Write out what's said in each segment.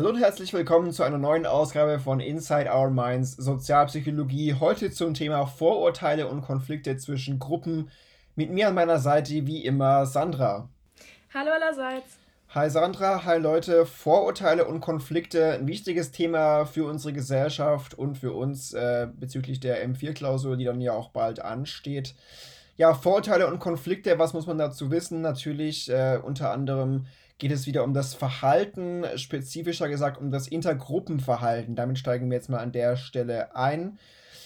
Hallo und herzlich willkommen zu einer neuen Ausgabe von Inside Our Minds Sozialpsychologie. Heute zum Thema Vorurteile und Konflikte zwischen Gruppen. Mit mir an meiner Seite wie immer Sandra. Hallo allerseits. Hi Sandra, hi Leute. Vorurteile und Konflikte, ein wichtiges Thema für unsere Gesellschaft und für uns äh, bezüglich der M4-Klausur, die dann ja auch bald ansteht. Ja, Vorurteile und Konflikte, was muss man dazu wissen? Natürlich äh, unter anderem geht es wieder um das Verhalten, spezifischer gesagt um das Intergruppenverhalten. Damit steigen wir jetzt mal an der Stelle ein.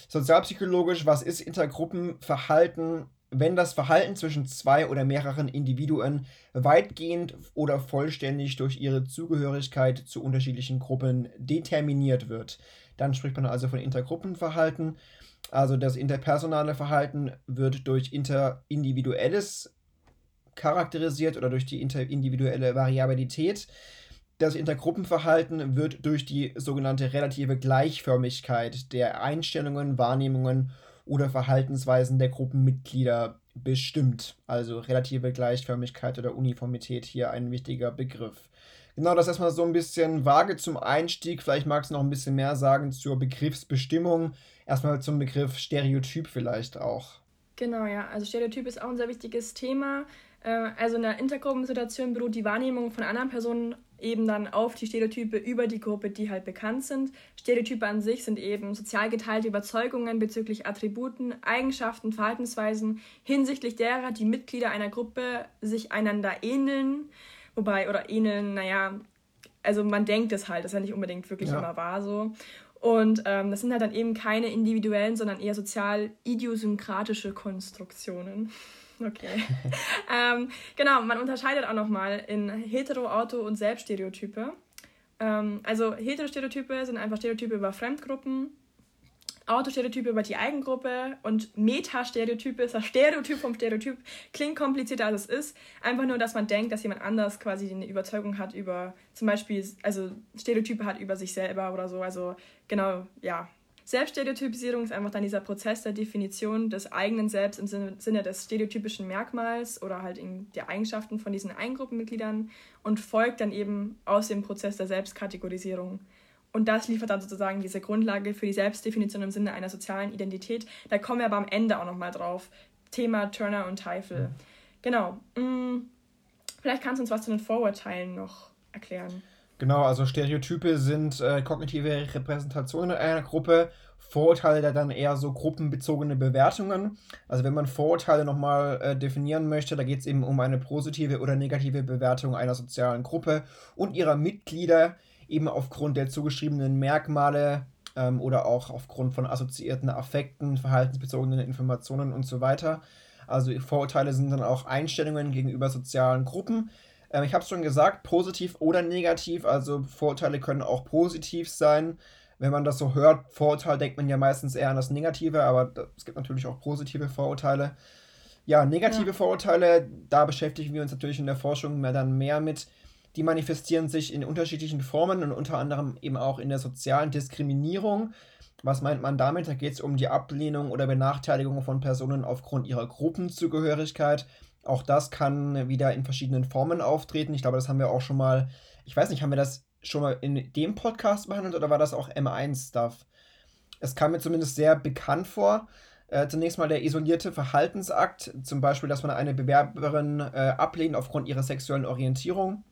Sozialpsychologisch, was ist Intergruppenverhalten? Wenn das Verhalten zwischen zwei oder mehreren Individuen weitgehend oder vollständig durch ihre Zugehörigkeit zu unterschiedlichen Gruppen determiniert wird, dann spricht man also von Intergruppenverhalten. Also das interpersonale Verhalten wird durch interindividuelles charakterisiert oder durch die individuelle Variabilität. Das Intergruppenverhalten wird durch die sogenannte relative Gleichförmigkeit der Einstellungen, Wahrnehmungen oder Verhaltensweisen der Gruppenmitglieder bestimmt. Also relative Gleichförmigkeit oder Uniformität hier ein wichtiger Begriff. Genau, das erstmal so ein bisschen vage zum Einstieg. Vielleicht magst du noch ein bisschen mehr sagen zur Begriffsbestimmung. Erstmal zum Begriff Stereotyp vielleicht auch. Genau, ja. Also Stereotyp ist auch ein sehr wichtiges Thema. Äh, also in einer Intergruppensituation beruht die Wahrnehmung von anderen Personen eben dann auf die Stereotype über die Gruppe, die halt bekannt sind. Stereotype an sich sind eben sozial geteilte Überzeugungen bezüglich Attributen, Eigenschaften, Verhaltensweisen hinsichtlich derer die Mitglieder einer Gruppe sich einander ähneln. Wobei, oder ähneln, naja, also man denkt es halt, das ist ja nicht unbedingt wirklich ja. immer wahr so. Und ähm, das sind halt dann eben keine individuellen, sondern eher sozial idiosynkratische Konstruktionen. Okay. ähm, genau, man unterscheidet auch nochmal in Hetero-, Auto- und Selbststereotype. Ähm, also Heterostereotype sind einfach Stereotype über Fremdgruppen, Autostereotype über die Eigengruppe und Metastereotype ist das Stereotyp vom Stereotyp. Klingt komplizierter als es ist. Einfach nur, dass man denkt, dass jemand anders quasi eine Überzeugung hat über zum Beispiel, also Stereotype hat über sich selber oder so. Also genau, ja, Selbststereotypisierung ist einfach dann dieser Prozess der Definition des eigenen Selbst im Sinne des stereotypischen Merkmals oder halt in der Eigenschaften von diesen Eingruppenmitgliedern und folgt dann eben aus dem Prozess der Selbstkategorisierung. Und das liefert dann sozusagen diese Grundlage für die Selbstdefinition im Sinne einer sozialen Identität. Da kommen wir aber am Ende auch nochmal drauf. Thema Turner und Teifel. Mhm. Genau. Mm, vielleicht kannst du uns was zu den Vorurteilen noch erklären. Genau, also Stereotype sind äh, kognitive Repräsentationen einer Gruppe, Vorurteile dann eher so gruppenbezogene Bewertungen. Also wenn man Vorurteile nochmal äh, definieren möchte, da geht es eben um eine positive oder negative Bewertung einer sozialen Gruppe und ihrer Mitglieder, eben aufgrund der zugeschriebenen Merkmale ähm, oder auch aufgrund von assoziierten Affekten, verhaltensbezogenen Informationen und so weiter. Also Vorurteile sind dann auch Einstellungen gegenüber sozialen Gruppen ähm, ich habe es schon gesagt, positiv oder negativ. Also Vorurteile können auch positiv sein. Wenn man das so hört, Vorurteil denkt man ja meistens eher an das Negative, aber es gibt natürlich auch positive Vorurteile. Ja, negative ja. Vorurteile, da beschäftigen wir uns natürlich in der Forschung mehr dann mehr mit. Die manifestieren sich in unterschiedlichen Formen und unter anderem eben auch in der sozialen Diskriminierung. Was meint man damit? Da geht es um die Ablehnung oder Benachteiligung von Personen aufgrund ihrer Gruppenzugehörigkeit. Auch das kann wieder in verschiedenen Formen auftreten. Ich glaube, das haben wir auch schon mal, ich weiß nicht, haben wir das schon mal in dem Podcast behandelt oder war das auch M1-Stuff? Es kam mir zumindest sehr bekannt vor. Äh, zunächst mal der isolierte Verhaltensakt, zum Beispiel, dass man eine Bewerberin äh, ablehnt aufgrund ihrer sexuellen Orientierung.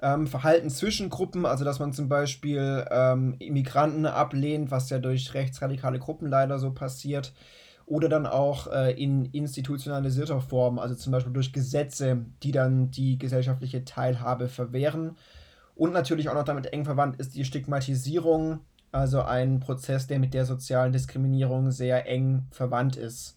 Ähm, Verhalten zwischen Gruppen, also dass man zum Beispiel ähm, Immigranten ablehnt, was ja durch rechtsradikale Gruppen leider so passiert oder dann auch äh, in institutionalisierter Form, also zum Beispiel durch Gesetze, die dann die gesellschaftliche Teilhabe verwehren. Und natürlich auch noch damit eng verwandt ist die Stigmatisierung, also ein Prozess, der mit der sozialen Diskriminierung sehr eng verwandt ist.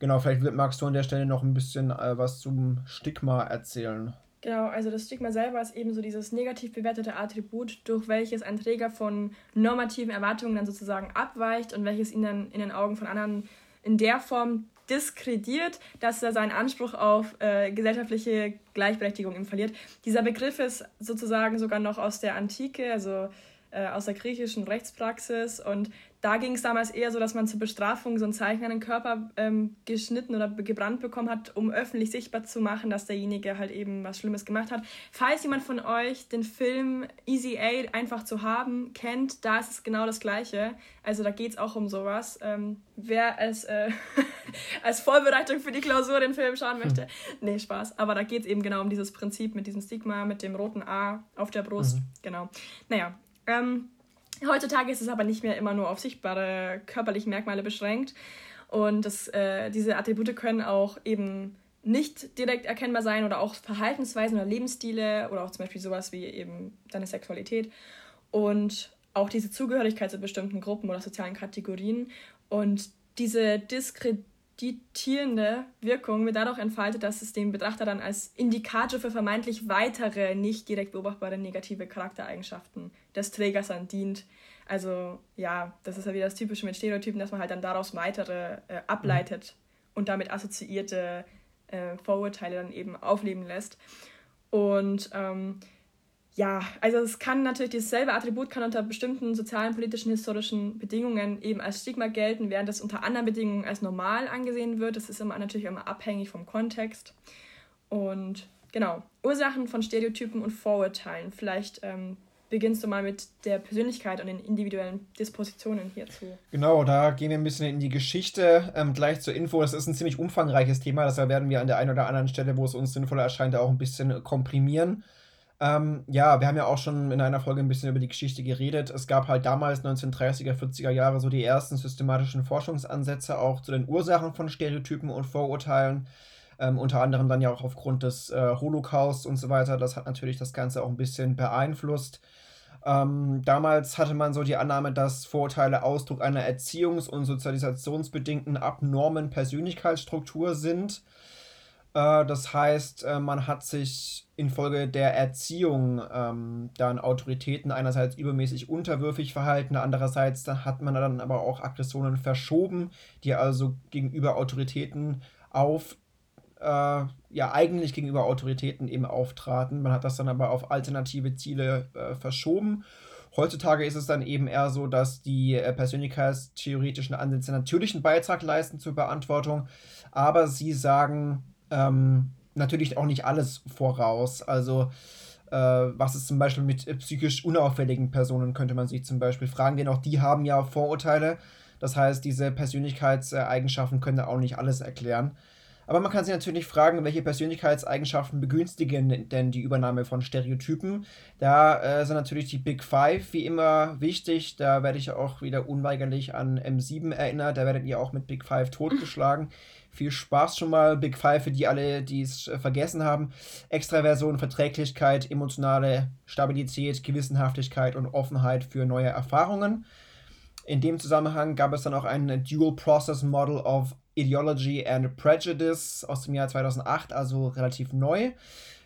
Genau, vielleicht magst du an der Stelle noch ein bisschen äh, was zum Stigma erzählen. Genau, also das Stigma selber ist eben so dieses negativ bewertete Attribut, durch welches ein Träger von normativen Erwartungen dann sozusagen abweicht und welches ihn dann in den Augen von anderen in der Form diskrediert, dass er seinen Anspruch auf äh, gesellschaftliche Gleichberechtigung verliert. Dieser Begriff ist sozusagen sogar noch aus der Antike, also äh, aus der griechischen Rechtspraxis und da ging es damals eher so, dass man zur Bestrafung so ein Zeichen an den Körper ähm, geschnitten oder gebrannt bekommen hat, um öffentlich sichtbar zu machen, dass derjenige halt eben was Schlimmes gemacht hat. Falls jemand von euch den Film Easy Aid einfach zu haben kennt, da ist es genau das Gleiche. Also da geht es auch um sowas. Ähm, wer als, äh, als Vorbereitung für die Klausur den Film schauen möchte, hm. nee, Spaß. Aber da geht es eben genau um dieses Prinzip mit diesem Stigma, mit dem roten A auf der Brust. Mhm. Genau. Naja. Ähm, Heutzutage ist es aber nicht mehr immer nur auf sichtbare körperliche Merkmale beschränkt. Und das, äh, diese Attribute können auch eben nicht direkt erkennbar sein oder auch Verhaltensweisen oder Lebensstile oder auch zum Beispiel sowas wie eben deine Sexualität und auch diese Zugehörigkeit zu bestimmten Gruppen oder sozialen Kategorien. Und diese Diskreditierung diktierende Wirkung wird dadurch entfaltet, dass es dem Betrachter dann als Indikator für vermeintlich weitere, nicht direkt beobachtbare negative Charaktereigenschaften des Trägers dann dient. Also ja, das ist ja wieder das Typische mit Stereotypen, dass man halt dann daraus weitere äh, ableitet mhm. und damit assoziierte äh, Vorurteile dann eben aufleben lässt. Und ähm, ja, also es kann natürlich dasselbe Attribut kann unter bestimmten sozialen, politischen, historischen Bedingungen eben als Stigma gelten, während es unter anderen Bedingungen als normal angesehen wird. Das ist immer natürlich immer abhängig vom Kontext. Und genau, Ursachen von Stereotypen und Vorurteilen. Vielleicht ähm, beginnst du mal mit der Persönlichkeit und den individuellen Dispositionen hierzu. Genau, da gehen wir ein bisschen in die Geschichte. Ähm, gleich zur Info, das ist ein ziemlich umfangreiches Thema, deshalb werden wir an der einen oder anderen Stelle, wo es uns sinnvoller erscheint, auch ein bisschen komprimieren. Ähm, ja, wir haben ja auch schon in einer Folge ein bisschen über die Geschichte geredet. Es gab halt damals 1930er, 40er Jahre so die ersten systematischen Forschungsansätze auch zu den Ursachen von Stereotypen und Vorurteilen. Ähm, unter anderem dann ja auch aufgrund des äh, Holocaust und so weiter. Das hat natürlich das Ganze auch ein bisschen beeinflusst. Ähm, damals hatte man so die Annahme, dass Vorurteile Ausdruck einer erziehungs- und sozialisationsbedingten abnormen Persönlichkeitsstruktur sind. Äh, das heißt, äh, man hat sich infolge der Erziehung ähm, dann Autoritäten einerseits übermäßig unterwürfig verhalten, andererseits dann hat man dann aber auch Aggressionen verschoben, die also gegenüber Autoritäten auf, äh, ja eigentlich gegenüber Autoritäten eben auftraten. Man hat das dann aber auf alternative Ziele äh, verschoben. Heutzutage ist es dann eben eher so, dass die äh, persönlichkeitstheoretischen Ansätze natürlich einen Beitrag leisten zur Beantwortung, aber sie sagen, ähm, natürlich auch nicht alles voraus. Also, äh, was ist zum Beispiel mit äh, psychisch unauffälligen Personen, könnte man sich zum Beispiel fragen, denn auch die haben ja Vorurteile. Das heißt, diese Persönlichkeitseigenschaften können auch nicht alles erklären. Aber man kann sich natürlich fragen, welche Persönlichkeitseigenschaften begünstigen denn die Übernahme von Stereotypen. Da äh, sind natürlich die Big Five wie immer wichtig. Da werde ich auch wieder unweigerlich an M7 erinnert. Da werdet ihr auch mit Big Five totgeschlagen. Viel Spaß schon mal, Big Five für die alle, die es äh, vergessen haben. Extraversion, Verträglichkeit, emotionale Stabilität, Gewissenhaftigkeit und Offenheit für neue Erfahrungen. In dem Zusammenhang gab es dann auch ein Dual Process Model of Ideology and Prejudice aus dem Jahr 2008, also relativ neu.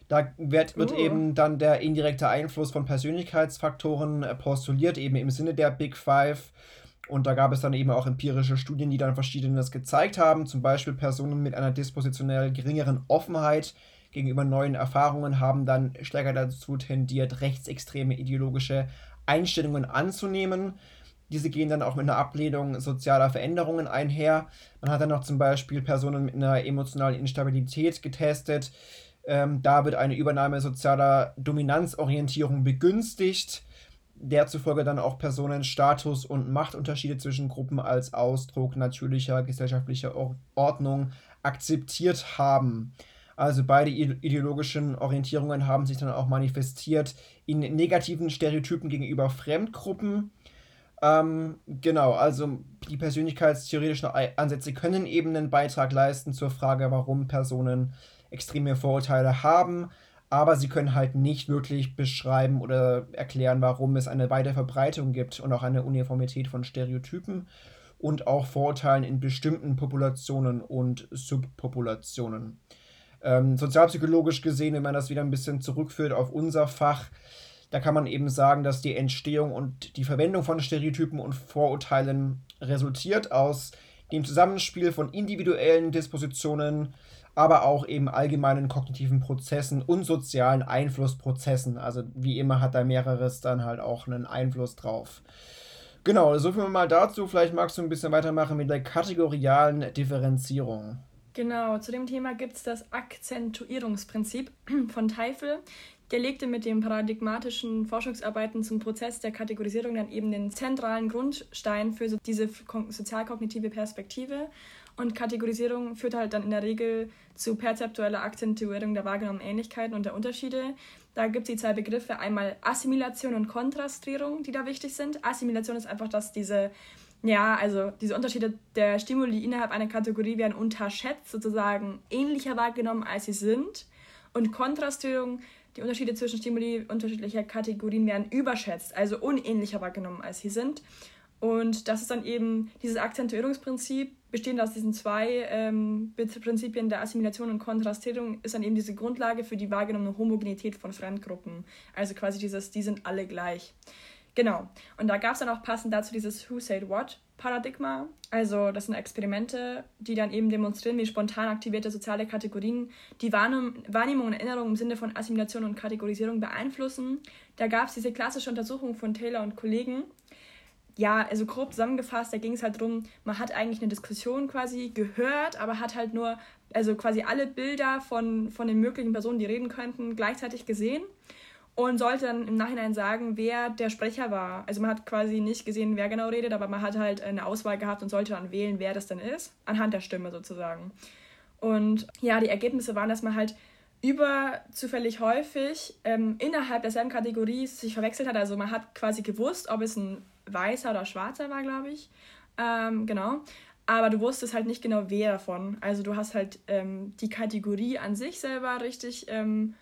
Da wird, wird uh. eben dann der indirekte Einfluss von Persönlichkeitsfaktoren äh, postuliert, eben im Sinne der Big Five. Und da gab es dann eben auch empirische Studien, die dann verschiedenes gezeigt haben. Zum Beispiel Personen mit einer dispositionell geringeren Offenheit gegenüber neuen Erfahrungen haben dann stärker dazu tendiert, rechtsextreme ideologische Einstellungen anzunehmen. Diese gehen dann auch mit einer Ablehnung sozialer Veränderungen einher. Man hat dann noch zum Beispiel Personen mit einer emotionalen Instabilität getestet. Ähm, da wird eine Übernahme sozialer Dominanzorientierung begünstigt der zufolge dann auch Personen Status- und Machtunterschiede zwischen Gruppen als Ausdruck natürlicher gesellschaftlicher Ordnung akzeptiert haben. Also beide ideologischen Orientierungen haben sich dann auch manifestiert in negativen Stereotypen gegenüber Fremdgruppen. Ähm, genau, also die persönlichkeitstheoretischen Ansätze können eben einen Beitrag leisten zur Frage, warum Personen extreme Vorurteile haben aber sie können halt nicht wirklich beschreiben oder erklären, warum es eine weite Verbreitung gibt und auch eine Uniformität von Stereotypen und auch Vorurteilen in bestimmten Populationen und Subpopulationen. Ähm, sozialpsychologisch gesehen, wenn man das wieder ein bisschen zurückführt auf unser Fach, da kann man eben sagen, dass die Entstehung und die Verwendung von Stereotypen und Vorurteilen resultiert aus dem Zusammenspiel von individuellen Dispositionen, aber auch eben allgemeinen kognitiven Prozessen und sozialen Einflussprozessen. Also wie immer hat da mehreres dann halt auch einen Einfluss drauf. Genau, so viel mal dazu. Vielleicht magst du ein bisschen weitermachen mit der kategorialen Differenzierung. Genau, zu dem Thema gibt es das Akzentuierungsprinzip von Teifel. Der legte mit den paradigmatischen Forschungsarbeiten zum Prozess der Kategorisierung dann eben den zentralen Grundstein für so diese sozialkognitive Perspektive. Und Kategorisierung führt halt dann in der Regel zu perzeptueller Akzentuierung der wahrgenommenen Ähnlichkeiten und der Unterschiede. Da gibt es die zwei Begriffe, einmal Assimilation und Kontrastierung, die da wichtig sind. Assimilation ist einfach, dass diese, ja, also diese Unterschiede der Stimuli innerhalb einer Kategorie werden unterschätzt, sozusagen ähnlicher wahrgenommen, als sie sind. Und Kontrastierung, die Unterschiede zwischen Stimuli unterschiedlicher Kategorien werden überschätzt, also unähnlicher wahrgenommen, als sie sind. Und das ist dann eben dieses Akzentuierungsprinzip, bestehend aus diesen zwei ähm, Prinzipien der Assimilation und Kontrastierung, ist dann eben diese Grundlage für die wahrgenommene Homogenität von Fremdgruppen. Also quasi dieses, die sind alle gleich. Genau. Und da gab es dann auch passend dazu dieses Who Said What Paradigma. Also das sind Experimente, die dann eben demonstrieren, wie spontan aktivierte soziale Kategorien die Wahrnehmung und Erinnerung im Sinne von Assimilation und Kategorisierung beeinflussen. Da gab es diese klassische Untersuchung von Taylor und Kollegen, ja, also grob zusammengefasst, da ging es halt darum, man hat eigentlich eine Diskussion quasi gehört, aber hat halt nur, also quasi alle Bilder von, von den möglichen Personen, die reden könnten, gleichzeitig gesehen und sollte dann im Nachhinein sagen, wer der Sprecher war. Also man hat quasi nicht gesehen, wer genau redet, aber man hat halt eine Auswahl gehabt und sollte dann wählen, wer das denn ist, anhand der Stimme sozusagen. Und ja, die Ergebnisse waren, dass man halt überzufällig häufig ähm, innerhalb derselben Kategorie sich verwechselt hat. Also man hat quasi gewusst, ob es ein weißer oder schwarzer war, glaube ich. Ähm, genau. Aber du wusstest halt nicht genau, wer davon. Also du hast halt ähm, die Kategorie an sich selber richtig ähm,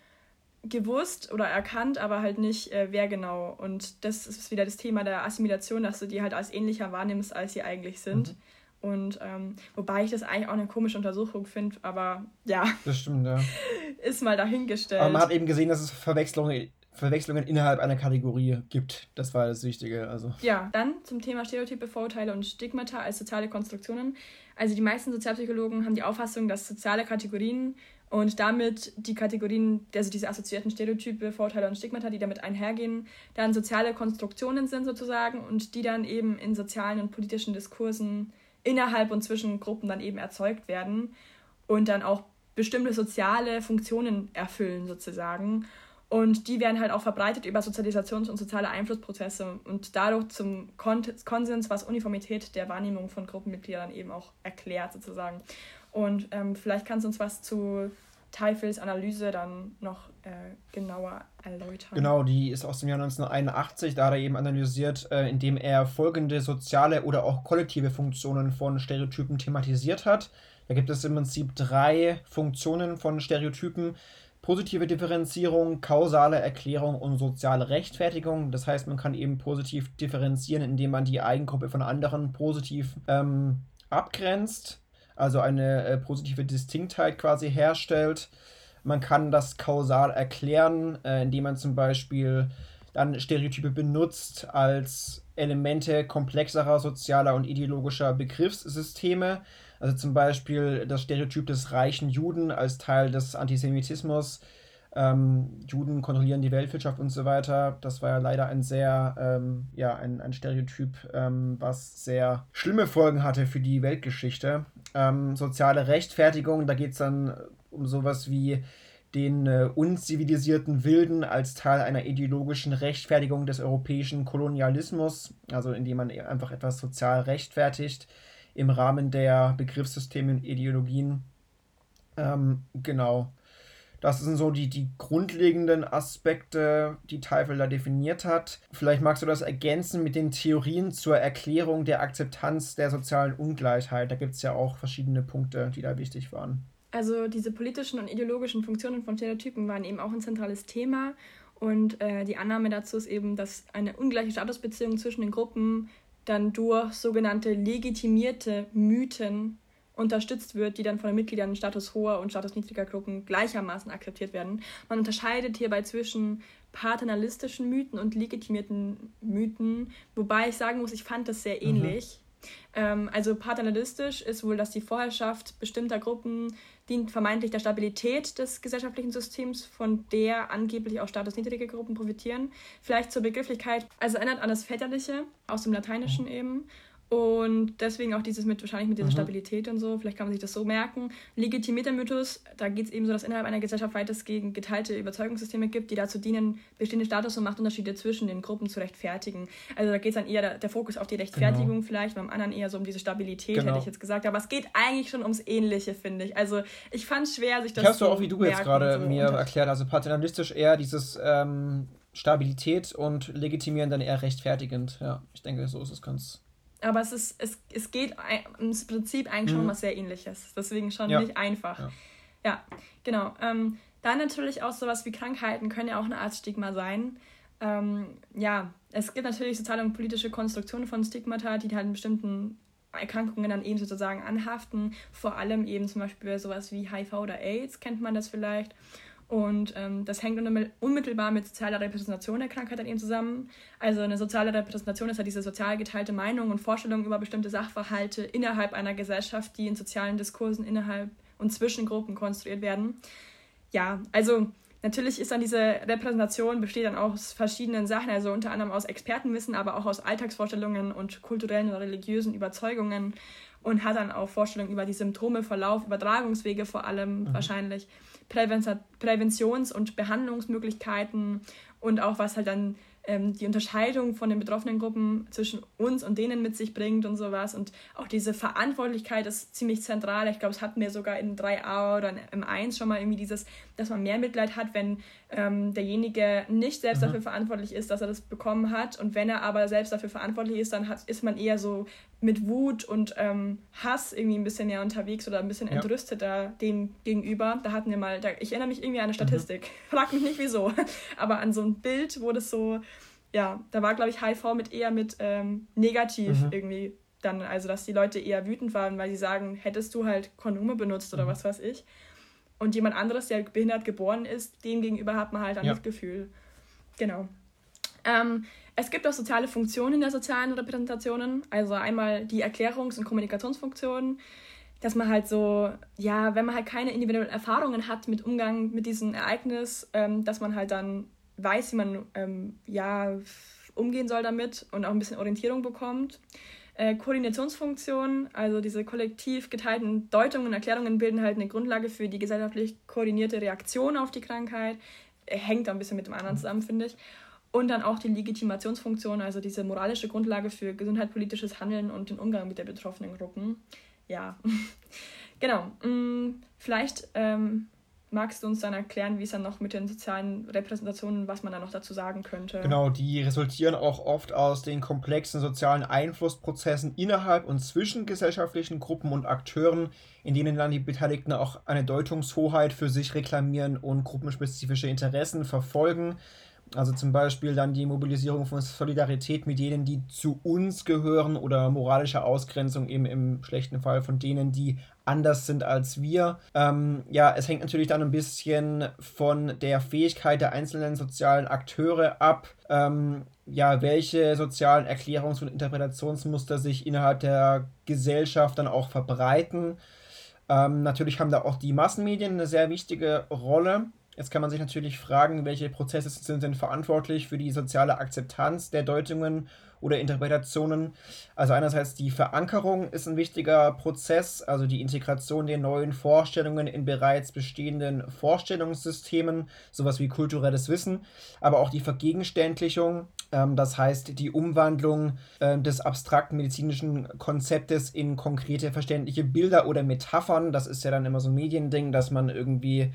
gewusst oder erkannt, aber halt nicht, äh, wer genau. Und das ist wieder das Thema der Assimilation, dass du die halt als ähnlicher wahrnimmst, als sie eigentlich sind. Mhm. Und ähm, wobei ich das eigentlich auch eine komische Untersuchung finde, aber ja. Das stimmt, ja. Ist mal dahingestellt. Aber man hat eben gesehen, dass es Verwechslungen Verwechslungen innerhalb einer Kategorie gibt. Das war das Wichtige. Also. Ja, dann zum Thema Stereotype, Vorurteile und Stigmata als soziale Konstruktionen. Also die meisten Sozialpsychologen haben die Auffassung, dass soziale Kategorien und damit die Kategorien, also diese assoziierten Stereotype, Vorurteile und Stigmata, die damit einhergehen, dann soziale Konstruktionen sind sozusagen und die dann eben in sozialen und politischen Diskursen innerhalb und zwischen Gruppen dann eben erzeugt werden und dann auch bestimmte soziale Funktionen erfüllen sozusagen. Und die werden halt auch verbreitet über Sozialisations- und soziale Einflussprozesse und dadurch zum Konsens, was Uniformität der Wahrnehmung von Gruppenmitgliedern eben auch erklärt, sozusagen. Und ähm, vielleicht kannst du uns was zu Teifels Analyse dann noch äh, genauer erläutern. Genau, die ist aus dem Jahr 1981. Da hat er eben analysiert, äh, indem er folgende soziale oder auch kollektive Funktionen von Stereotypen thematisiert hat. Da gibt es im Prinzip drei Funktionen von Stereotypen positive Differenzierung, kausale Erklärung und soziale Rechtfertigung. Das heißt, man kann eben positiv differenzieren, indem man die Eigengruppe von anderen positiv ähm, abgrenzt, also eine äh, positive Distinktheit quasi herstellt. Man kann das kausal erklären, äh, indem man zum Beispiel dann Stereotype benutzt als Elemente komplexerer sozialer und ideologischer Begriffssysteme. Also zum Beispiel das Stereotyp des reichen Juden als Teil des Antisemitismus. Ähm, Juden kontrollieren die Weltwirtschaft und so weiter. Das war ja leider ein sehr, ähm, ja, ein, ein Stereotyp, ähm, was sehr schlimme Folgen hatte für die Weltgeschichte. Ähm, soziale Rechtfertigung, da geht es dann um sowas wie den äh, unzivilisierten Wilden als Teil einer ideologischen Rechtfertigung des europäischen Kolonialismus, also indem man einfach etwas sozial rechtfertigt im Rahmen der Begriffssysteme und Ideologien. Ähm, genau. Das sind so die, die grundlegenden Aspekte, die Teufel da definiert hat. Vielleicht magst du das ergänzen mit den Theorien zur Erklärung der Akzeptanz der sozialen Ungleichheit. Da gibt es ja auch verschiedene Punkte, die da wichtig waren. Also diese politischen und ideologischen Funktionen von Stereotypen waren eben auch ein zentrales Thema. Und äh, die Annahme dazu ist eben, dass eine ungleiche Statusbeziehung zwischen den Gruppen dann durch sogenannte legitimierte Mythen unterstützt wird, die dann von den Mitgliedern Status hoher und Status niedriger Gruppen gleichermaßen akzeptiert werden. Man unterscheidet hierbei zwischen paternalistischen Mythen und legitimierten Mythen, wobei ich sagen muss, ich fand das sehr mhm. ähnlich. Mhm. Ähm, also paternalistisch ist wohl, dass die Vorherrschaft bestimmter Gruppen dient vermeintlich der Stabilität des gesellschaftlichen Systems, von der angeblich auch statusniedrige Gruppen profitieren. Vielleicht zur Begrifflichkeit, also erinnert an das Väterliche aus dem Lateinischen eben und deswegen auch dieses mit wahrscheinlich mit dieser mhm. Stabilität und so, vielleicht kann man sich das so merken. Legitimierter Mythos, da geht es eben so, dass innerhalb einer Gesellschaft weitestgehend geteilte Überzeugungssysteme gibt, die dazu dienen, bestehende Status- und Machtunterschiede zwischen den Gruppen zu rechtfertigen. Also da geht es dann eher der, der, Fokus auf die Rechtfertigung genau. vielleicht, beim anderen eher so um diese Stabilität, genau. hätte ich jetzt gesagt. Aber es geht eigentlich schon ums Ähnliche, finde ich. Also ich fand es schwer, sich das zu Ich habe so auch, wie du jetzt gerade so mir erklärt, also paternalistisch eher dieses ähm, Stabilität und legitimieren dann eher rechtfertigend. Ja, ich denke, so ist es ganz aber es, ist, es, es geht im Prinzip eigentlich mhm. schon was sehr ähnliches. Deswegen schon ja. nicht einfach. Ja, ja genau. Ähm, dann natürlich auch sowas wie Krankheiten können ja auch eine Art Stigma sein. Ähm, ja, es gibt natürlich soziale und politische Konstruktionen von Stigmata, die halt bestimmten Erkrankungen dann eben sozusagen anhaften. Vor allem eben zum Beispiel sowas wie HIV oder AIDS, kennt man das vielleicht. Und ähm, das hängt unmittelbar mit sozialer Repräsentation der Krankheit dann eben zusammen. Also eine soziale Repräsentation ist ja diese sozial geteilte Meinung und Vorstellung über bestimmte Sachverhalte innerhalb einer Gesellschaft, die in sozialen Diskursen innerhalb und zwischen Gruppen konstruiert werden. Ja, also natürlich ist dann diese Repräsentation besteht dann aus verschiedenen Sachen, also unter anderem aus Expertenwissen, aber auch aus Alltagsvorstellungen und kulturellen oder religiösen Überzeugungen und hat dann auch Vorstellungen über die Symptome, Verlauf, Übertragungswege vor allem mhm. wahrscheinlich. Präventions- und Behandlungsmöglichkeiten und auch was halt dann ähm, die Unterscheidung von den betroffenen Gruppen zwischen uns und denen mit sich bringt und sowas. Und auch diese Verantwortlichkeit ist ziemlich zentral. Ich glaube, es hatten wir sogar in 3a oder im 1 schon mal irgendwie dieses, dass man mehr Mitleid hat, wenn ähm, derjenige nicht selbst mhm. dafür verantwortlich ist, dass er das bekommen hat. Und wenn er aber selbst dafür verantwortlich ist, dann hat, ist man eher so mit Wut und ähm, Hass irgendwie ein bisschen mehr unterwegs oder ein bisschen ja. entrüsteter dem gegenüber. Da hatten wir mal, da, ich erinnere mich irgendwie an eine mhm. Statistik, mhm. frag mich nicht wieso, aber an so ein Bild, wo das so, ja, da war glaube ich HIV mit eher mit ähm, negativ mhm. irgendwie dann, also dass die Leute eher wütend waren, weil sie sagen, hättest du halt Kondome benutzt oder mhm. was weiß ich. Und jemand anderes, der behindert geboren ist, dem gegenüber hat man halt ein ja. Mitgefühl. Genau. Ähm, es gibt auch soziale Funktionen in der sozialen Repräsentationen. Also einmal die Erklärungs- und Kommunikationsfunktionen, dass man halt so, ja, wenn man halt keine individuellen Erfahrungen hat mit Umgang mit diesem Ereignis, ähm, dass man halt dann weiß, wie man ähm, ja, umgehen soll damit und auch ein bisschen Orientierung bekommt. Äh, Koordinationsfunktionen, also diese kollektiv geteilten Deutungen und Erklärungen bilden halt eine Grundlage für die gesellschaftlich koordinierte Reaktion auf die Krankheit. Hängt da ein bisschen mit dem anderen zusammen, finde ich. Und dann auch die Legitimationsfunktion, also diese moralische Grundlage für gesundheitspolitisches Handeln und den Umgang mit der betroffenen Gruppen. Ja, genau. Mm, vielleicht ähm, magst du uns dann erklären, wie es dann noch mit den sozialen Repräsentationen, was man da noch dazu sagen könnte? Genau, die resultieren auch oft aus den komplexen sozialen Einflussprozessen innerhalb und zwischen gesellschaftlichen Gruppen und Akteuren, in denen dann die Beteiligten auch eine Deutungshoheit für sich reklamieren und gruppenspezifische Interessen verfolgen. Also zum Beispiel dann die Mobilisierung von Solidarität mit denen, die zu uns gehören oder moralische Ausgrenzung eben im schlechten Fall von denen, die anders sind als wir. Ähm, ja, es hängt natürlich dann ein bisschen von der Fähigkeit der einzelnen sozialen Akteure ab, ähm, ja, welche sozialen Erklärungs- und Interpretationsmuster sich innerhalb der Gesellschaft dann auch verbreiten. Ähm, natürlich haben da auch die Massenmedien eine sehr wichtige Rolle. Jetzt kann man sich natürlich fragen, welche Prozesse sind denn verantwortlich für die soziale Akzeptanz der Deutungen oder Interpretationen. Also einerseits die Verankerung ist ein wichtiger Prozess, also die Integration der neuen Vorstellungen in bereits bestehenden Vorstellungssystemen, sowas wie kulturelles Wissen, aber auch die Vergegenständlichung, ähm, das heißt die Umwandlung äh, des abstrakten medizinischen Konzeptes in konkrete verständliche Bilder oder Metaphern. Das ist ja dann immer so ein Mediending, dass man irgendwie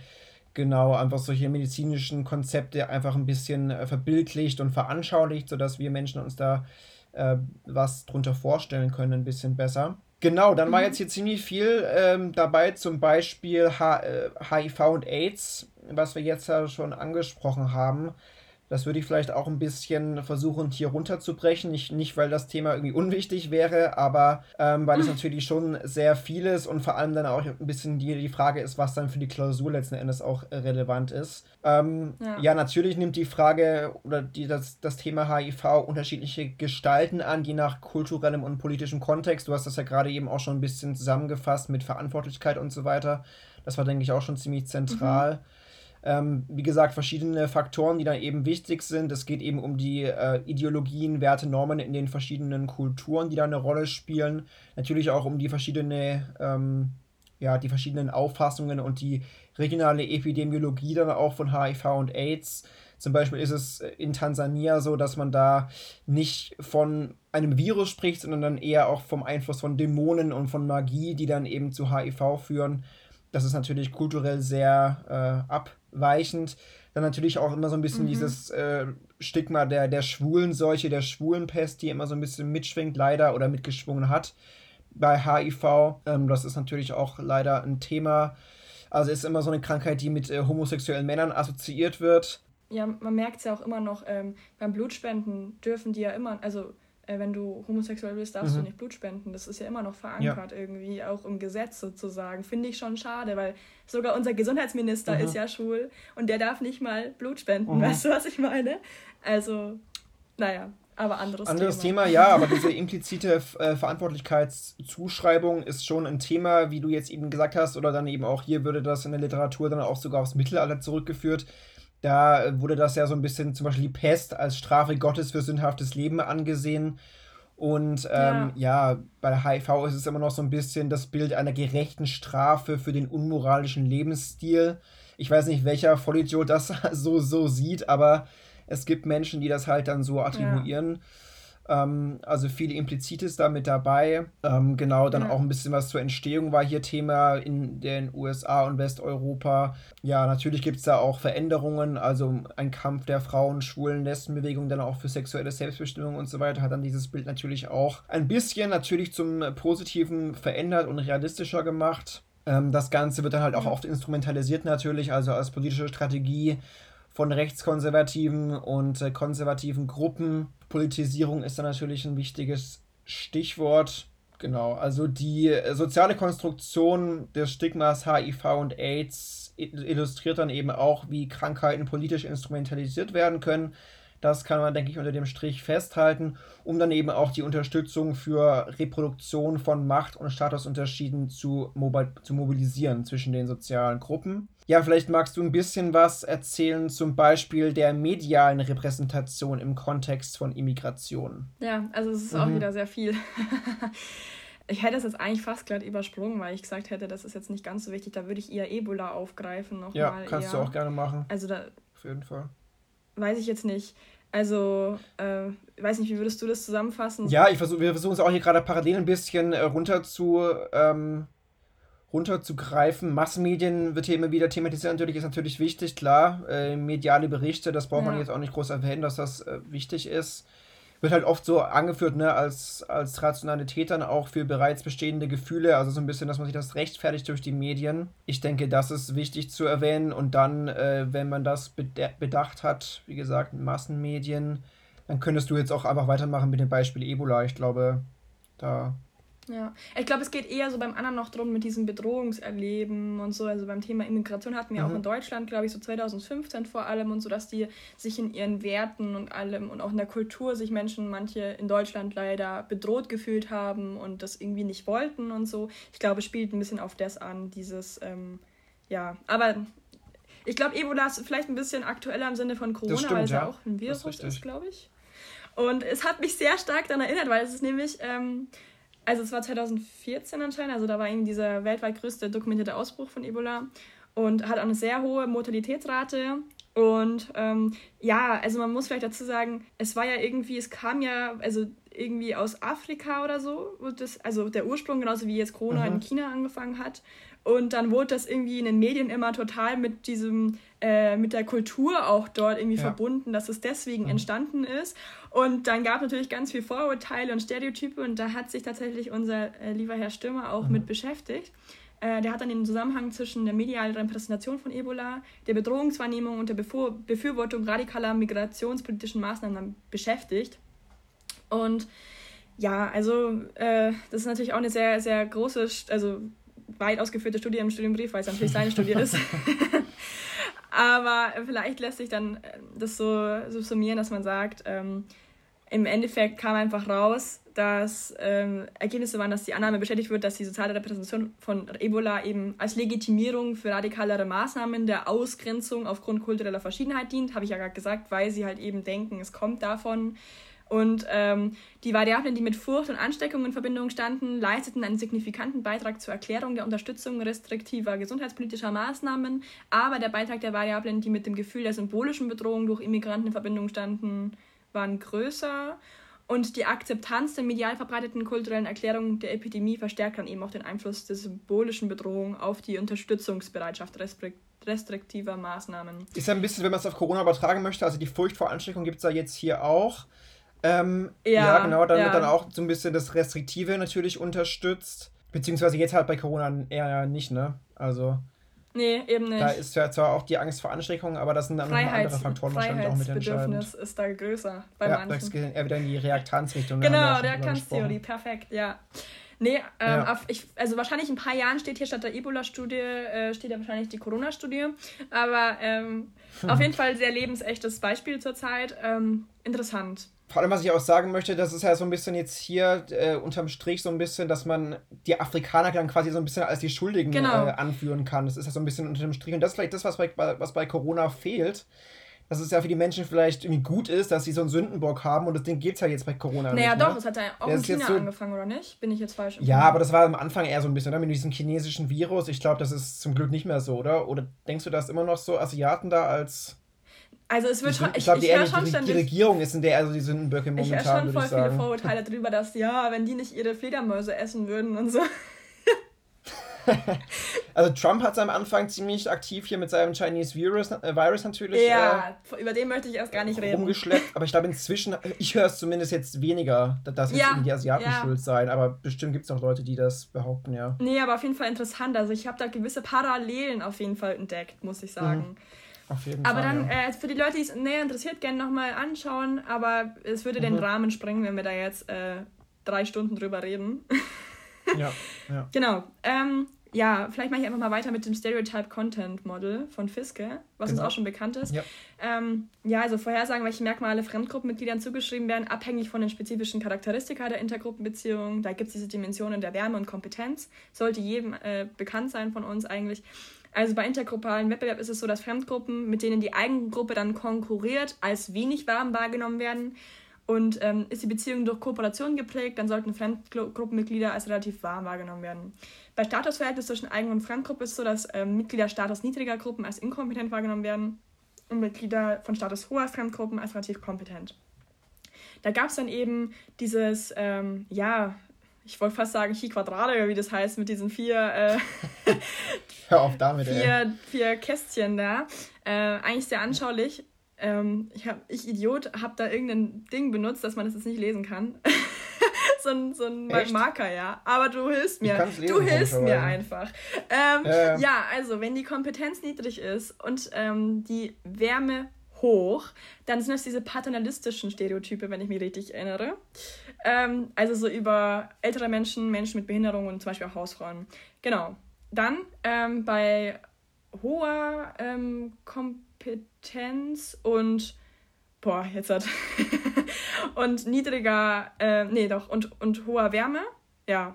Genau, einfach solche medizinischen Konzepte einfach ein bisschen äh, verbildlicht und veranschaulicht, sodass wir Menschen uns da äh, was drunter vorstellen können, ein bisschen besser. Genau, dann war mhm. jetzt hier ziemlich viel ähm, dabei, zum Beispiel H äh, HIV und AIDS, was wir jetzt ja schon angesprochen haben. Das würde ich vielleicht auch ein bisschen versuchen, hier runterzubrechen. Nicht, nicht weil das Thema irgendwie unwichtig wäre, aber ähm, weil es natürlich schon sehr viel ist und vor allem dann auch ein bisschen die, die Frage ist, was dann für die Klausur letzten Endes auch relevant ist. Ähm, ja. ja. natürlich nimmt die Frage oder die, das, das Thema HIV unterschiedliche Gestalten an, je nach kulturellem und politischem Kontext. Du hast das ja gerade eben auch schon ein bisschen zusammengefasst mit Verantwortlichkeit und so weiter. Das war, denke ich, auch schon ziemlich zentral. Mhm. Ähm, wie gesagt, verschiedene Faktoren, die dann eben wichtig sind. Es geht eben um die äh, Ideologien, Werte, Normen in den verschiedenen Kulturen, die da eine Rolle spielen. Natürlich auch um die verschiedene, ähm, ja, die verschiedenen Auffassungen und die regionale Epidemiologie dann auch von HIV und AIDS. Zum Beispiel ist es in Tansania so, dass man da nicht von einem Virus spricht, sondern dann eher auch vom Einfluss von Dämonen und von Magie, die dann eben zu HIV führen. Das ist natürlich kulturell sehr äh, abweichend. Dann natürlich auch immer so ein bisschen mhm. dieses äh, Stigma der, der Schwulenseuche, der Schwulenpest, die immer so ein bisschen mitschwingt, leider, oder mitgeschwungen hat bei HIV. Ähm, das ist natürlich auch leider ein Thema. Also ist immer so eine Krankheit, die mit äh, homosexuellen Männern assoziiert wird. Ja, man merkt es ja auch immer noch, ähm, beim Blutspenden dürfen die ja immer, also wenn du homosexuell bist, darfst mhm. du nicht Blut spenden. Das ist ja immer noch verankert ja. irgendwie, auch im Gesetz sozusagen. Finde ich schon schade, weil sogar unser Gesundheitsminister mhm. ist ja schwul und der darf nicht mal Blut spenden. Mhm. Weißt du, was ich meine? Also, naja. Aber anderes, anderes Thema. Thema. ja, aber diese implizite äh, Verantwortlichkeitszuschreibung ist schon ein Thema, wie du jetzt eben gesagt hast, oder dann eben auch hier würde das in der Literatur dann auch sogar aufs Mittelalter zurückgeführt. Da wurde das ja so ein bisschen zum Beispiel die Pest als Strafe Gottes für sündhaftes Leben angesehen. Und ähm, ja. ja. bei HIV ist es immer noch so ein bisschen das Bild einer gerechten Strafe für den unmoralischen Lebensstil. Ich weiß nicht, welcher Vollidiot das so, so sieht, aber es gibt Menschen, die das halt dann so attribuieren. Ja. Ähm, also viel Implizites da mit dabei. Ähm, genau, dann ja. auch ein bisschen was zur Entstehung war hier Thema in den USA und Westeuropa. Ja, natürlich gibt es da auch Veränderungen, also ein Kampf der Frauen, Schwulen, Lesbenbewegung, dann auch für sexuelle Selbstbestimmung und so weiter, hat dann dieses Bild natürlich auch ein bisschen natürlich zum Positiven verändert und realistischer gemacht. Ähm, das Ganze wird dann halt auch oft instrumentalisiert natürlich, also als politische Strategie von rechtskonservativen und äh, konservativen Gruppen. Politisierung ist da natürlich ein wichtiges Stichwort. Genau, also die äh, soziale Konstruktion des Stigmas HIV und AIDS illustriert dann eben auch, wie Krankheiten politisch instrumentalisiert werden können. Das kann man, denke ich, unter dem Strich festhalten, um dann eben auch die Unterstützung für Reproduktion von Macht- und Statusunterschieden zu, zu mobilisieren zwischen den sozialen Gruppen. Ja, vielleicht magst du ein bisschen was erzählen, zum Beispiel der medialen Repräsentation im Kontext von Immigration. Ja, also es ist mhm. auch wieder sehr viel. Ich hätte es jetzt eigentlich fast glatt übersprungen, weil ich gesagt hätte, das ist jetzt nicht ganz so wichtig. Da würde ich eher Ebola aufgreifen. Noch ja, kannst eher. du auch gerne machen. Also da. Auf jeden Fall. Weiß ich jetzt nicht. Also, äh, weiß nicht, wie würdest du das zusammenfassen? Ja, ich versuch, wir versuchen es auch hier gerade parallel ein bisschen äh, runter zu. Ähm, runterzugreifen. Massenmedien wird hier immer wieder thematisiert, natürlich ist natürlich wichtig, klar. Äh, mediale Berichte, das braucht ja. man jetzt auch nicht groß erwähnen, dass das äh, wichtig ist wird halt oft so angeführt, ne, als, als Rationalität dann auch für bereits bestehende Gefühle, also so ein bisschen, dass man sich das rechtfertigt durch die Medien. Ich denke, das ist wichtig zu erwähnen und dann, äh, wenn man das bedacht hat, wie gesagt, Massenmedien, dann könntest du jetzt auch einfach weitermachen mit dem Beispiel Ebola. Ich glaube, da ja, ich glaube, es geht eher so beim anderen noch drum mit diesem Bedrohungserleben und so. Also beim Thema Immigration hatten wir mhm. auch in Deutschland, glaube ich, so 2015 vor allem und so, dass die sich in ihren Werten und allem und auch in der Kultur sich Menschen, manche in Deutschland leider bedroht gefühlt haben und das irgendwie nicht wollten und so. Ich glaube, spielt ein bisschen auf das an, dieses, ähm, ja, aber ich glaube, Ebola ist vielleicht ein bisschen aktueller im Sinne von Corona, stimmt, weil es ja auch ein Virus ist, ist glaube ich. Und es hat mich sehr stark daran erinnert, weil es ist nämlich. Ähm, also es war 2014 anscheinend, also da war eben dieser weltweit größte dokumentierte Ausbruch von Ebola und hat auch eine sehr hohe Mortalitätsrate. Und ähm, ja, also man muss vielleicht dazu sagen, es war ja irgendwie, es kam ja, also irgendwie aus Afrika oder so, das, also der Ursprung, genauso wie jetzt Corona mhm. in China angefangen hat. Und dann wurde das irgendwie in den Medien immer total mit diesem, äh, mit der Kultur auch dort irgendwie ja. verbunden, dass es deswegen mhm. entstanden ist. Und dann gab es natürlich ganz viel Vorurteile und Stereotype und da hat sich tatsächlich unser äh, lieber Herr Stürmer auch mhm. mit beschäftigt. Äh, der hat dann den Zusammenhang zwischen der medialen Repräsentation von Ebola, der Bedrohungswahrnehmung und der Befür Befürwortung radikaler migrationspolitischen Maßnahmen beschäftigt. Und ja, also äh, das ist natürlich auch eine sehr, sehr große, also weit ausgeführte Studie im Studienbrief, weil es natürlich seine Studie ist. Aber vielleicht lässt sich dann äh, das so subsumieren, dass man sagt, ähm, im Endeffekt kam einfach raus, dass ähm, Ergebnisse waren, dass die Annahme bestätigt wird, dass die soziale Repräsentation von Ebola eben als Legitimierung für radikalere Maßnahmen der Ausgrenzung aufgrund kultureller Verschiedenheit dient, habe ich ja gerade gesagt, weil sie halt eben denken, es kommt davon. Und ähm, die Variablen, die mit Furcht und Ansteckung in Verbindung standen, leisteten einen signifikanten Beitrag zur Erklärung der Unterstützung restriktiver gesundheitspolitischer Maßnahmen. Aber der Beitrag der Variablen, die mit dem Gefühl der symbolischen Bedrohung durch Immigranten in Verbindung standen, waren größer und die Akzeptanz der medial verbreiteten kulturellen Erklärung der Epidemie verstärkt dann eben auch den Einfluss der symbolischen Bedrohung auf die Unterstützungsbereitschaft restriktiver Maßnahmen. Ist ja ein bisschen, wenn man es auf Corona übertragen möchte, also die Furcht vor Ansteckung gibt es ja jetzt hier auch. Ähm, ja, ja, genau, dann ja. wird dann auch so ein bisschen das Restriktive natürlich unterstützt. Beziehungsweise jetzt halt bei Corona eher nicht, ne? Also. Nee, eben nicht. Da ist ja zwar auch die Angst vor Ansteckungen, aber das sind dann Freiheits noch andere Faktoren wahrscheinlich auch mit entscheidend. Bedürfnis ist da größer bei ja, manchen. Das geht eher wieder in die Reaktanzrichtung. Genau, Reaktanztheorie, perfekt, ja. Nee, ähm, ja. auf, ich, also wahrscheinlich in ein paar Jahren steht hier statt der Ebola-Studie, äh, steht ja wahrscheinlich die Corona-Studie. Aber ähm, auf jeden Fall sehr lebensechtes Beispiel zurzeit. Ähm, interessant vor allem, was ich auch sagen möchte, das ist ja so ein bisschen jetzt hier äh, unterm Strich so ein bisschen, dass man die Afrikaner dann quasi so ein bisschen als die Schuldigen genau. äh, anführen kann. Das ist ja so ein bisschen unter dem Strich. Und das ist vielleicht das, was bei, was bei Corona fehlt. Dass es ja für die Menschen vielleicht irgendwie gut ist, dass sie so einen Sündenbock haben und das Ding gibt es ja jetzt bei Corona naja, nicht. Doch, es hat ja auch in China so, angefangen, oder nicht? Bin ich jetzt falsch? Ja, aber das war am Anfang eher so ein bisschen, oder? Mit diesem chinesischen Virus. Ich glaube, das ist zum Glück nicht mehr so, oder? Oder denkst du, dass immer noch so Asiaten da als also es wird schon, ich, ich glaube, die, die, die, Regierung ist in der also die Sündenböcke momentan, Ich höre schon voll viele Vorurteile drüber, dass ja, wenn die nicht ihre Fledermäuse essen würden und so. also Trump hat es am Anfang ziemlich aktiv hier mit seinem Chinese Virus, äh, Virus natürlich. Ja, äh, über den möchte ich erst gar nicht reden. Umgeschleppt, aber ich glaube inzwischen, ich höre es zumindest jetzt weniger, dass jetzt ja, die Asiaten ja. schuld seien, aber bestimmt gibt es auch Leute, die das behaupten, ja. Nee, aber auf jeden Fall interessant. Also ich habe da gewisse Parallelen auf jeden Fall entdeckt, muss ich sagen. Mhm. Auf jeden aber Fall, dann ja. äh, für die Leute, die es näher interessiert, gerne nochmal anschauen. Aber es würde mhm. den Rahmen sprengen, wenn wir da jetzt äh, drei Stunden drüber reden. ja, ja. Genau. Ähm, ja, vielleicht mache ich einfach mal weiter mit dem Stereotype Content Model von Fiske, was genau. uns auch schon bekannt ist. Ja. Ähm, ja, also Vorhersagen, welche Merkmale Fremdgruppenmitgliedern zugeschrieben werden, abhängig von den spezifischen Charakteristika der Intergruppenbeziehung. Da gibt es diese Dimensionen der Wärme und Kompetenz. Sollte jedem äh, bekannt sein von uns eigentlich. Also bei intergruppalen Wettbewerb ist es so, dass Fremdgruppen, mit denen die Eigengruppe dann konkurriert, als wenig warm wahrgenommen werden. Und ähm, ist die Beziehung durch Kooperation geprägt, dann sollten Fremdgruppenmitglieder als relativ warm wahrgenommen werden. Bei Statusverhältnis zwischen Eigen- und Fremdgruppe ist es so, dass ähm, Mitglieder Status niedriger Gruppen als inkompetent wahrgenommen werden und Mitglieder von Status hoher Fremdgruppen als relativ kompetent. Da gab es dann eben dieses, ähm, ja, ich wollte fast sagen Chi Quadrate, wie das heißt, mit diesen vier, äh, Hör auf damit, vier, vier Kästchen da. Äh, eigentlich sehr anschaulich. Ähm, ich, hab, ich Idiot, habe da irgendein Ding benutzt, dass man das jetzt nicht lesen kann. so ein, so ein Marker, ja. Aber du hilfst mir. Lesen, du hilfst mir einfach. Ähm, ähm. Ja, also wenn die Kompetenz niedrig ist und ähm, die Wärme hoch, dann sind das diese paternalistischen Stereotype, wenn ich mich richtig erinnere. Ähm, also so über ältere Menschen, Menschen mit Behinderung und zum Beispiel auch Hausfrauen. Genau. Dann ähm, bei hoher ähm, Kompetenz und boah, jetzt hat und niedriger, äh, nee, doch, und, und hoher Wärme, ja,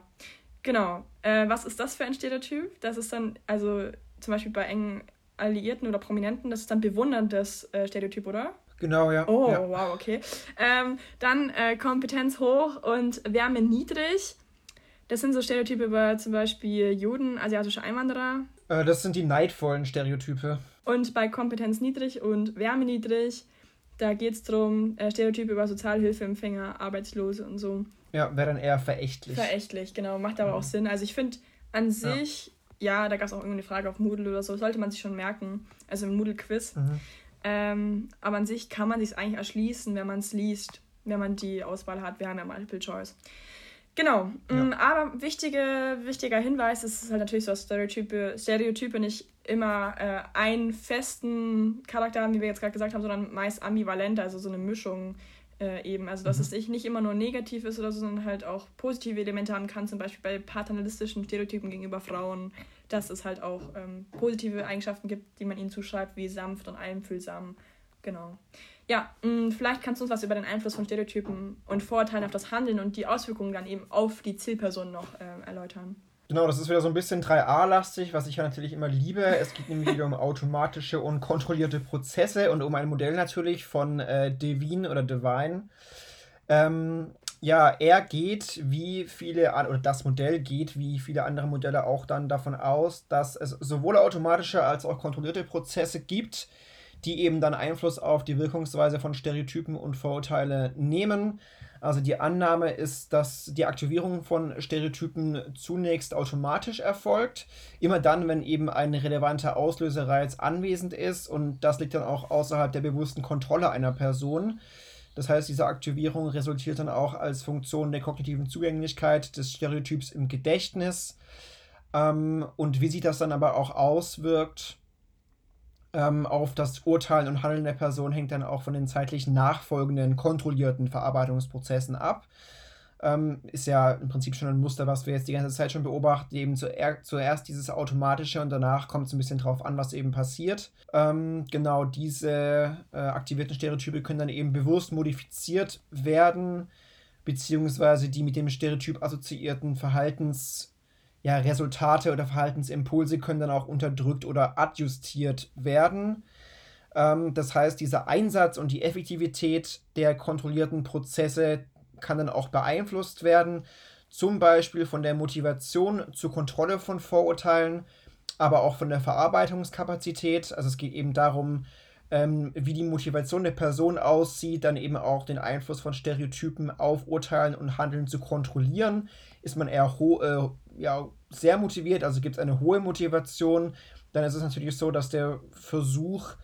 genau. Äh, was ist das für ein Stereotyp? Das ist dann, also zum Beispiel bei engen Alliierten oder Prominenten, das ist dann bewunderndes äh, Stereotyp, oder? Genau, ja. Oh, ja. wow, okay. Ähm, dann äh, Kompetenz hoch und Wärme niedrig. Das sind so Stereotype über zum Beispiel Juden, asiatische Einwanderer. Äh, das sind die neidvollen Stereotype. Und bei Kompetenz niedrig und Wärme niedrig, da geht es darum, äh, Stereotype über Sozialhilfeempfänger, Arbeitslose und so. Ja, wäre dann eher verächtlich. Verächtlich, genau. Macht aber mhm. auch Sinn. Also ich finde an sich, ja, ja da gab es auch irgendeine Frage auf Moodle oder so, sollte man sich schon merken. Also im Moodle-Quiz. Mhm. Ähm, aber an sich kann man sich eigentlich erschließen, wenn man es liest, wenn man die Auswahl hat. Wir haben ja Multiple Choice. Genau, ja. Mm, aber wichtige, wichtiger Hinweis ist halt natürlich so, dass Stereotype, Stereotype nicht immer äh, einen festen Charakter haben, wie wir jetzt gerade gesagt haben, sondern meist ambivalent, also so eine Mischung äh, eben. Also dass mhm. es nicht immer nur negativ ist oder so, sondern halt auch positive Elemente haben kann, zum Beispiel bei paternalistischen Stereotypen gegenüber Frauen, dass es halt auch ähm, positive Eigenschaften gibt, die man ihnen zuschreibt, wie sanft und einfühlsam. Genau. Ja, mh, mm, vielleicht kannst du uns was über den Einfluss von Stereotypen und Vorurteilen auf das Handeln und die Auswirkungen dann eben auf die Zielperson noch äh, erläutern. Genau, das ist wieder so ein bisschen 3a-lastig, was ich ja natürlich immer liebe. Es geht nämlich wieder um automatische und kontrollierte Prozesse und um ein Modell natürlich von äh, Devine oder Devine. Ähm, ja, er geht, wie viele, oder das Modell geht, wie viele andere Modelle auch dann davon aus, dass es sowohl automatische als auch kontrollierte Prozesse gibt, die eben dann Einfluss auf die Wirkungsweise von Stereotypen und Vorurteile nehmen. Also die Annahme ist, dass die Aktivierung von Stereotypen zunächst automatisch erfolgt, immer dann, wenn eben ein relevanter Auslösereiz anwesend ist und das liegt dann auch außerhalb der bewussten Kontrolle einer Person. Das heißt, diese Aktivierung resultiert dann auch als Funktion der kognitiven Zugänglichkeit des Stereotyps im Gedächtnis. Ähm, und wie sich das dann aber auch auswirkt, ähm, auf das Urteilen und Handeln der Person hängt dann auch von den zeitlich nachfolgenden kontrollierten Verarbeitungsprozessen ab. Ähm, ist ja im Prinzip schon ein Muster, was wir jetzt die ganze Zeit schon beobachten. Eben zuer zuerst dieses automatische und danach kommt es ein bisschen drauf an, was eben passiert. Ähm, genau diese äh, aktivierten Stereotype können dann eben bewusst modifiziert werden, beziehungsweise die mit dem Stereotyp assoziierten Verhaltens- ja, Resultate oder Verhaltensimpulse können dann auch unterdrückt oder adjustiert werden. Ähm, das heißt, dieser Einsatz und die Effektivität der kontrollierten Prozesse kann dann auch beeinflusst werden, zum Beispiel von der Motivation zur Kontrolle von Vorurteilen, aber auch von der Verarbeitungskapazität. Also es geht eben darum, ähm, wie die Motivation der Person aussieht, dann eben auch den Einfluss von Stereotypen auf Urteilen und Handeln zu kontrollieren. Ist man eher äh, ja, sehr motiviert, also gibt es eine hohe Motivation, dann ist es natürlich so, dass der Versuch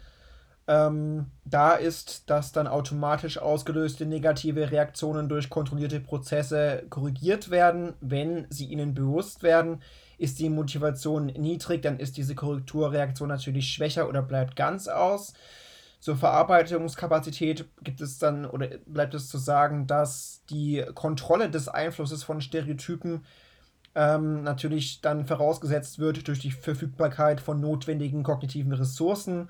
ähm, da ist, dass dann automatisch ausgelöste negative Reaktionen durch kontrollierte Prozesse korrigiert werden, wenn sie ihnen bewusst werden. Ist die Motivation niedrig, dann ist diese Korrekturreaktion natürlich schwächer oder bleibt ganz aus. Zur Verarbeitungskapazität gibt es dann oder bleibt es zu sagen, dass die Kontrolle des Einflusses von Stereotypen ähm, natürlich dann vorausgesetzt wird durch die Verfügbarkeit von notwendigen kognitiven Ressourcen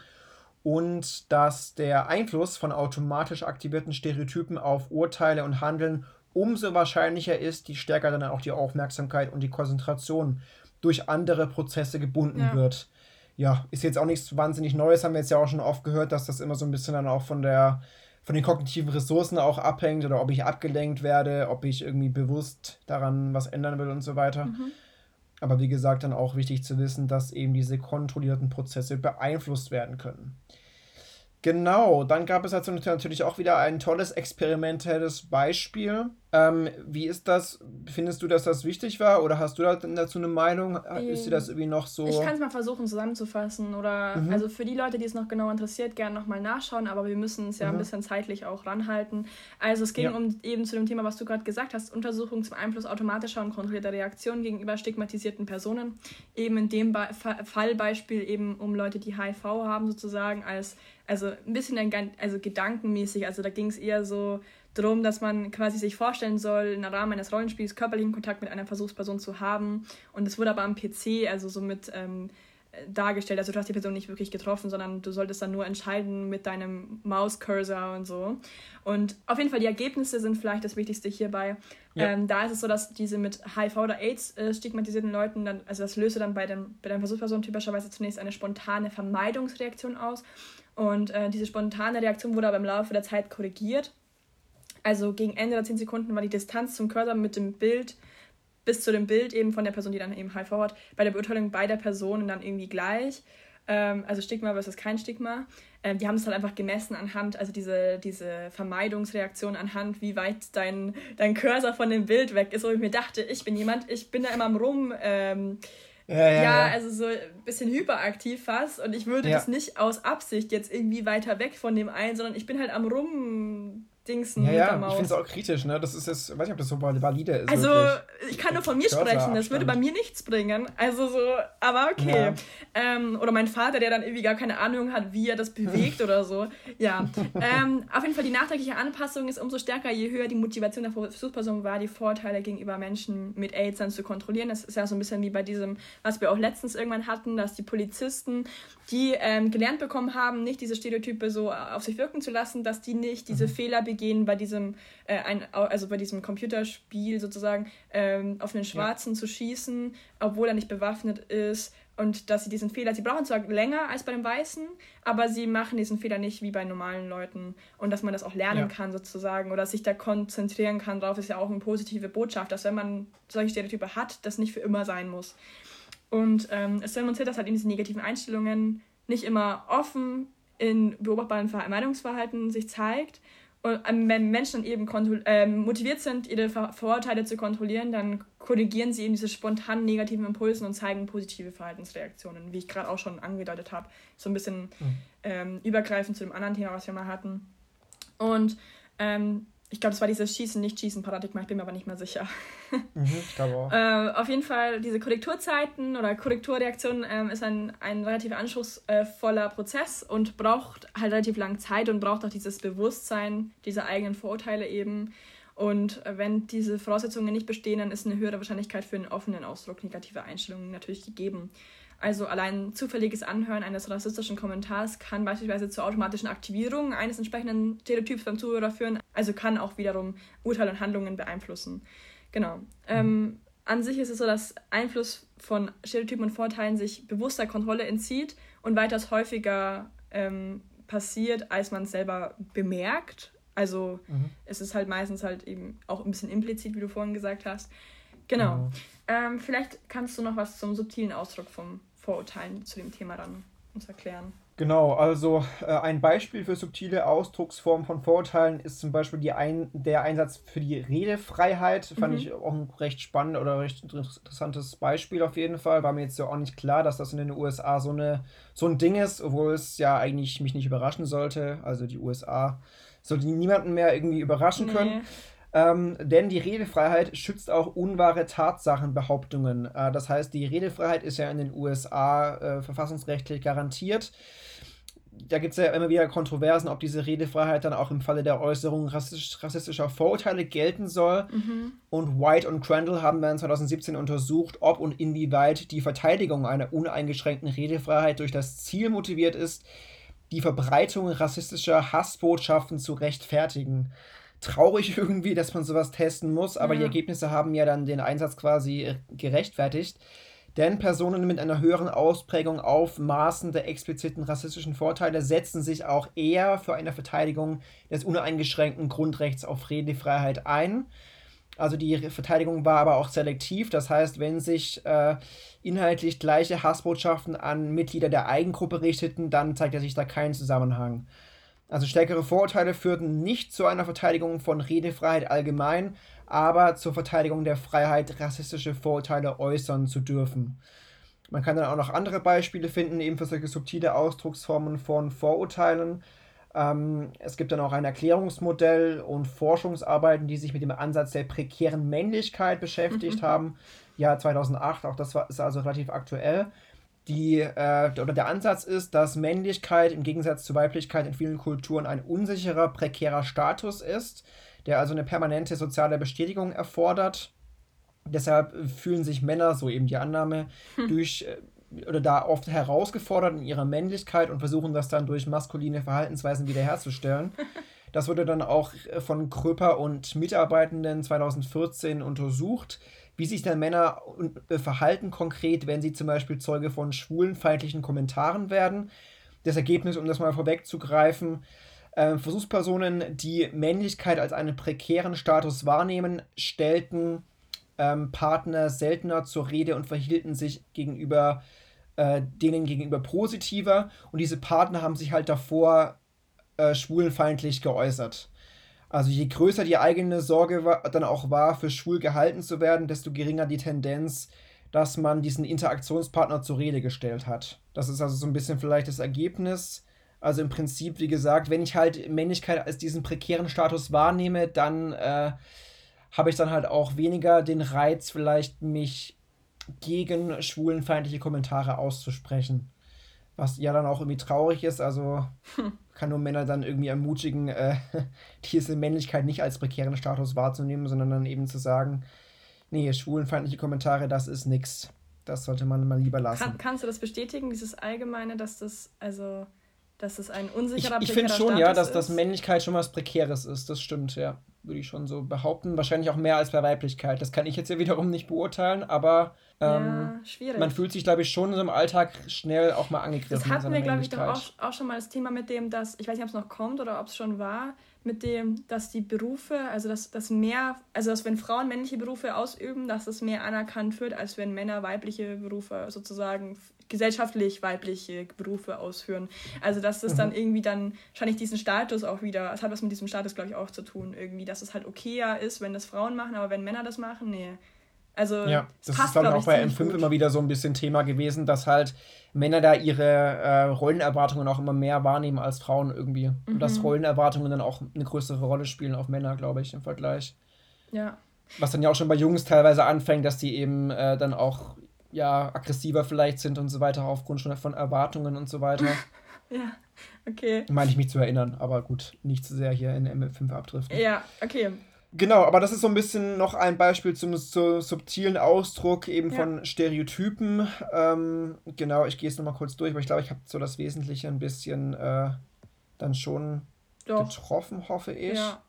und dass der Einfluss von automatisch aktivierten Stereotypen auf Urteile und Handeln umso wahrscheinlicher ist, je stärker dann auch die Aufmerksamkeit und die Konzentration durch andere Prozesse gebunden ja. wird. Ja, ist jetzt auch nichts wahnsinnig Neues, haben wir jetzt ja auch schon oft gehört, dass das immer so ein bisschen dann auch von der von den kognitiven Ressourcen auch abhängt oder ob ich abgelenkt werde, ob ich irgendwie bewusst daran was ändern will und so weiter. Mhm. Aber wie gesagt, dann auch wichtig zu wissen, dass eben diese kontrollierten Prozesse beeinflusst werden können. Genau, dann gab es also natürlich auch wieder ein tolles experimentelles Beispiel. Ähm, wie ist das? Findest du, dass das wichtig war oder hast du dazu eine Meinung? Ist dir das irgendwie noch so? Ich kann es mal versuchen zusammenzufassen oder mhm. also für die Leute, die es noch genau interessiert, gerne nochmal nachschauen, aber wir müssen es ja mhm. ein bisschen zeitlich auch ranhalten. Also es ging ja. um eben zu dem Thema, was du gerade gesagt hast, Untersuchung zum Einfluss automatischer und kontrollierter Reaktionen gegenüber stigmatisierten Personen. Eben in dem Be Fallbeispiel eben um Leute, die HIV haben sozusagen als also ein bisschen ein, also gedankenmäßig, also da ging es eher so darum, dass man quasi sich vorstellen soll, im Rahmen eines Rollenspiels körperlichen Kontakt mit einer Versuchsperson zu haben. Und es wurde aber am PC, also so mit ähm, dargestellt. Also du hast die Person nicht wirklich getroffen, sondern du solltest dann nur entscheiden mit deinem Mauscursor und so. Und auf jeden Fall die Ergebnisse sind vielleicht das Wichtigste hierbei. Ja. Ähm, da ist es so, dass diese mit HIV oder AIDS äh, stigmatisierten Leuten dann, also das löse dann bei, dem, bei der Versuchsperson typischerweise zunächst eine spontane Vermeidungsreaktion aus. Und äh, diese spontane Reaktion wurde aber im Laufe der Zeit korrigiert. Also gegen Ende der 10 Sekunden war die Distanz zum Cursor mit dem Bild bis zu dem Bild eben von der Person, die dann eben HIV hat, bei der Beurteilung beider Personen dann irgendwie gleich. Ähm, also Stigma versus kein Stigma. Ähm, die haben es halt einfach gemessen anhand, also diese, diese Vermeidungsreaktion anhand, wie weit dein, dein Cursor von dem Bild weg ist. Und ich mir dachte, ich bin jemand, ich bin da immer am Rum. Ähm, ja, ja, ja, also so ein bisschen hyperaktiv fast. Und ich würde das nicht aus Absicht jetzt irgendwie weiter weg von dem einen, sondern ich bin halt am Rum Dingsen ja, ja, ich finde es auch kritisch, ne? Das ist jetzt, weiß nicht, ob das so valide ist. Also, wirklich. ich kann nur von mir sprechen, das würde bei mir nichts bringen. Also so, aber okay. Ja. Ähm, oder mein Vater, der dann irgendwie gar keine Ahnung hat, wie er das bewegt oder so. Ja. ähm, auf jeden Fall, die nachträgliche Anpassung ist umso stärker, je höher die Motivation der Versuchsperson war, die Vorteile gegenüber Menschen mit AIDS dann zu kontrollieren. Das ist ja so ein bisschen wie bei diesem, was wir auch letztens irgendwann hatten, dass die Polizisten, die ähm, gelernt bekommen haben, nicht diese Stereotype so auf sich wirken zu lassen, dass die nicht diese mhm. Fehler begehen bei diesem, äh, ein, also bei diesem Computerspiel sozusagen ähm, auf einen Schwarzen ja. zu schießen, obwohl er nicht bewaffnet ist und dass sie diesen Fehler, sie brauchen zwar länger als bei den Weißen, aber sie machen diesen Fehler nicht wie bei normalen Leuten und dass man das auch lernen ja. kann sozusagen oder sich da konzentrieren kann darauf, ist ja auch eine positive Botschaft, dass wenn man solche Stereotype hat, das nicht für immer sein muss. Und ähm, es demonstriert, dass halt in diesen negativen Einstellungen nicht immer offen in beobachtbaren Meinungsverhalten sich zeigt und ähm, wenn Menschen eben äh, motiviert sind, ihre Vorurteile zu kontrollieren, dann korrigieren sie eben diese spontanen negativen Impulsen und zeigen positive Verhaltensreaktionen, wie ich gerade auch schon angedeutet habe. So ein bisschen mhm. ähm, übergreifend zu dem anderen Thema, was wir mal hatten. Und ähm, ich glaube, das war dieses Schießen-Nicht-Schießen-Paradigma, ich bin mir aber nicht mehr sicher. Mhm, ich glaube auch. äh, auf jeden Fall, diese Korrekturzeiten oder Korrekturreaktionen ähm, ist ein, ein relativ anspruchsvoller Prozess und braucht halt relativ lange Zeit und braucht auch dieses Bewusstsein dieser eigenen Vorurteile eben. Und wenn diese Voraussetzungen nicht bestehen, dann ist eine höhere Wahrscheinlichkeit für einen offenen Ausdruck negativer Einstellungen natürlich gegeben. Also allein zufälliges Anhören eines rassistischen Kommentars kann beispielsweise zur automatischen Aktivierung eines entsprechenden Stereotyps beim Zuhörer führen, also kann auch wiederum Urteile und Handlungen beeinflussen. Genau. Mhm. Ähm, an sich ist es so, dass Einfluss von Stereotypen und Vorteilen sich bewusster Kontrolle entzieht und weitaus häufiger ähm, passiert, als man es selber bemerkt. Also mhm. es ist halt meistens halt eben auch ein bisschen implizit, wie du vorhin gesagt hast. Genau. Mhm. Ähm, vielleicht kannst du noch was zum subtilen Ausdruck vom Vorurteilen zu dem Thema dann uns erklären. Genau, also äh, ein Beispiel für subtile Ausdrucksformen von Vorurteilen ist zum Beispiel die ein, der Einsatz für die Redefreiheit. Fand mhm. ich auch ein recht spannendes oder recht interessantes Beispiel auf jeden Fall. War mir jetzt ja auch nicht klar, dass das in den USA so, eine, so ein Ding ist, obwohl es ja eigentlich mich nicht überraschen sollte. Also die USA sollte niemanden mehr irgendwie überraschen können. Ähm, denn die Redefreiheit schützt auch unwahre Tatsachenbehauptungen. Äh, das heißt, die Redefreiheit ist ja in den USA äh, verfassungsrechtlich garantiert. Da gibt es ja immer wieder Kontroversen, ob diese Redefreiheit dann auch im Falle der Äußerung rassistisch, rassistischer Vorurteile gelten soll. Mhm. Und White und Crandall haben dann 2017 untersucht, ob und inwieweit die Verteidigung einer uneingeschränkten Redefreiheit durch das Ziel motiviert ist, die Verbreitung rassistischer Hassbotschaften zu rechtfertigen traurig irgendwie, dass man sowas testen muss, aber ja. die Ergebnisse haben ja dann den Einsatz quasi äh, gerechtfertigt. Denn Personen mit einer höheren Ausprägung auf Maßen der expliziten rassistischen Vorteile setzen sich auch eher für eine Verteidigung des uneingeschränkten Grundrechts auf Redefreiheit ein. Also die Verteidigung war aber auch selektiv, das heißt, wenn sich äh, inhaltlich gleiche Hassbotschaften an Mitglieder der Eigengruppe richteten, dann zeigt er sich da keinen Zusammenhang. Also stärkere Vorurteile führten nicht zu einer Verteidigung von Redefreiheit allgemein, aber zur Verteidigung der Freiheit, rassistische Vorurteile äußern zu dürfen. Man kann dann auch noch andere Beispiele finden, eben für solche subtile Ausdrucksformen von Vorurteilen. Ähm, es gibt dann auch ein Erklärungsmodell und Forschungsarbeiten, die sich mit dem Ansatz der prekären Männlichkeit beschäftigt mhm. haben. Ja, 2008, auch das war, ist also relativ aktuell die, äh, oder der Ansatz ist, dass Männlichkeit im Gegensatz zu Weiblichkeit in vielen Kulturen ein unsicherer, prekärer Status ist, der also eine permanente soziale Bestätigung erfordert. Deshalb fühlen sich Männer, so eben die Annahme, hm. durch äh, oder da oft herausgefordert in ihrer Männlichkeit und versuchen das dann durch maskuline Verhaltensweisen wiederherzustellen. Das wurde dann auch äh, von Kröper und Mitarbeitenden 2014 untersucht wie sich dann Männer verhalten konkret, wenn sie zum Beispiel Zeuge von schwulenfeindlichen Kommentaren werden. Das Ergebnis, um das mal vorwegzugreifen, äh, Versuchspersonen, die Männlichkeit als einen prekären Status wahrnehmen, stellten ähm, Partner seltener zur Rede und verhielten sich gegenüber äh, denen gegenüber positiver. Und diese Partner haben sich halt davor äh, schwulenfeindlich geäußert. Also je größer die eigene Sorge war, dann auch war, für schwul gehalten zu werden, desto geringer die Tendenz, dass man diesen Interaktionspartner zur Rede gestellt hat. Das ist also so ein bisschen vielleicht das Ergebnis. Also im Prinzip, wie gesagt, wenn ich halt Männlichkeit als diesen prekären Status wahrnehme, dann äh, habe ich dann halt auch weniger den Reiz, vielleicht mich gegen schwulenfeindliche Kommentare auszusprechen. Was ja dann auch irgendwie traurig ist. Also hm. kann nur Männer dann irgendwie ermutigen, äh, diese Männlichkeit nicht als prekären Status wahrzunehmen, sondern dann eben zu sagen, nee, schwulenfeindliche Kommentare, das ist nix. Das sollte man mal lieber lassen. Kann, kannst du das bestätigen, dieses Allgemeine, dass das, also, dass das ein unsicherer Ich, ich finde schon, Status ja, dass das Männlichkeit schon was Prekäres ist. Das stimmt, ja würde ich schon so behaupten. Wahrscheinlich auch mehr als bei Weiblichkeit. Das kann ich jetzt ja wiederum nicht beurteilen, aber ähm, ja, man fühlt sich, glaube ich, schon in so im Alltag schnell auch mal angegriffen. Das hatten wir, glaube ich, doch auch, auch schon mal das Thema mit dem, dass, ich weiß nicht, ob es noch kommt oder ob es schon war, mit dem, dass die Berufe, also dass, dass mehr, also dass wenn Frauen männliche Berufe ausüben, dass das mehr anerkannt wird, als wenn Männer weibliche Berufe sozusagen gesellschaftlich weibliche Berufe ausführen. Also dass das mhm. dann irgendwie dann wahrscheinlich diesen Status auch wieder, es hat was mit diesem Status, glaube ich, auch zu tun, irgendwie, dass es halt okayer ist, wenn das Frauen machen, aber wenn Männer das machen, nee. Also ja, das passt, ist ich auch bei M5 gut. immer wieder so ein bisschen Thema gewesen, dass halt Männer da ihre äh, Rollenerwartungen auch immer mehr wahrnehmen als Frauen irgendwie. Mhm. Und dass mhm. Rollenerwartungen dann auch eine größere Rolle spielen auf Männer, glaube ich, im Vergleich. Ja. Was dann ja auch schon bei Jungs teilweise anfängt, dass die eben äh, dann auch ja, aggressiver vielleicht sind und so weiter, aufgrund schon von Erwartungen und so weiter. ja, okay. Meine ich mich zu erinnern, aber gut, nicht zu sehr hier in MF5 abdriften. Ja, okay. Genau, aber das ist so ein bisschen noch ein Beispiel zum so subtilen Ausdruck eben ja. von Stereotypen. Ähm, genau, ich gehe es nochmal kurz durch, aber ich glaube, ich habe so das Wesentliche ein bisschen äh, dann schon Doch. getroffen, hoffe ich. Ja.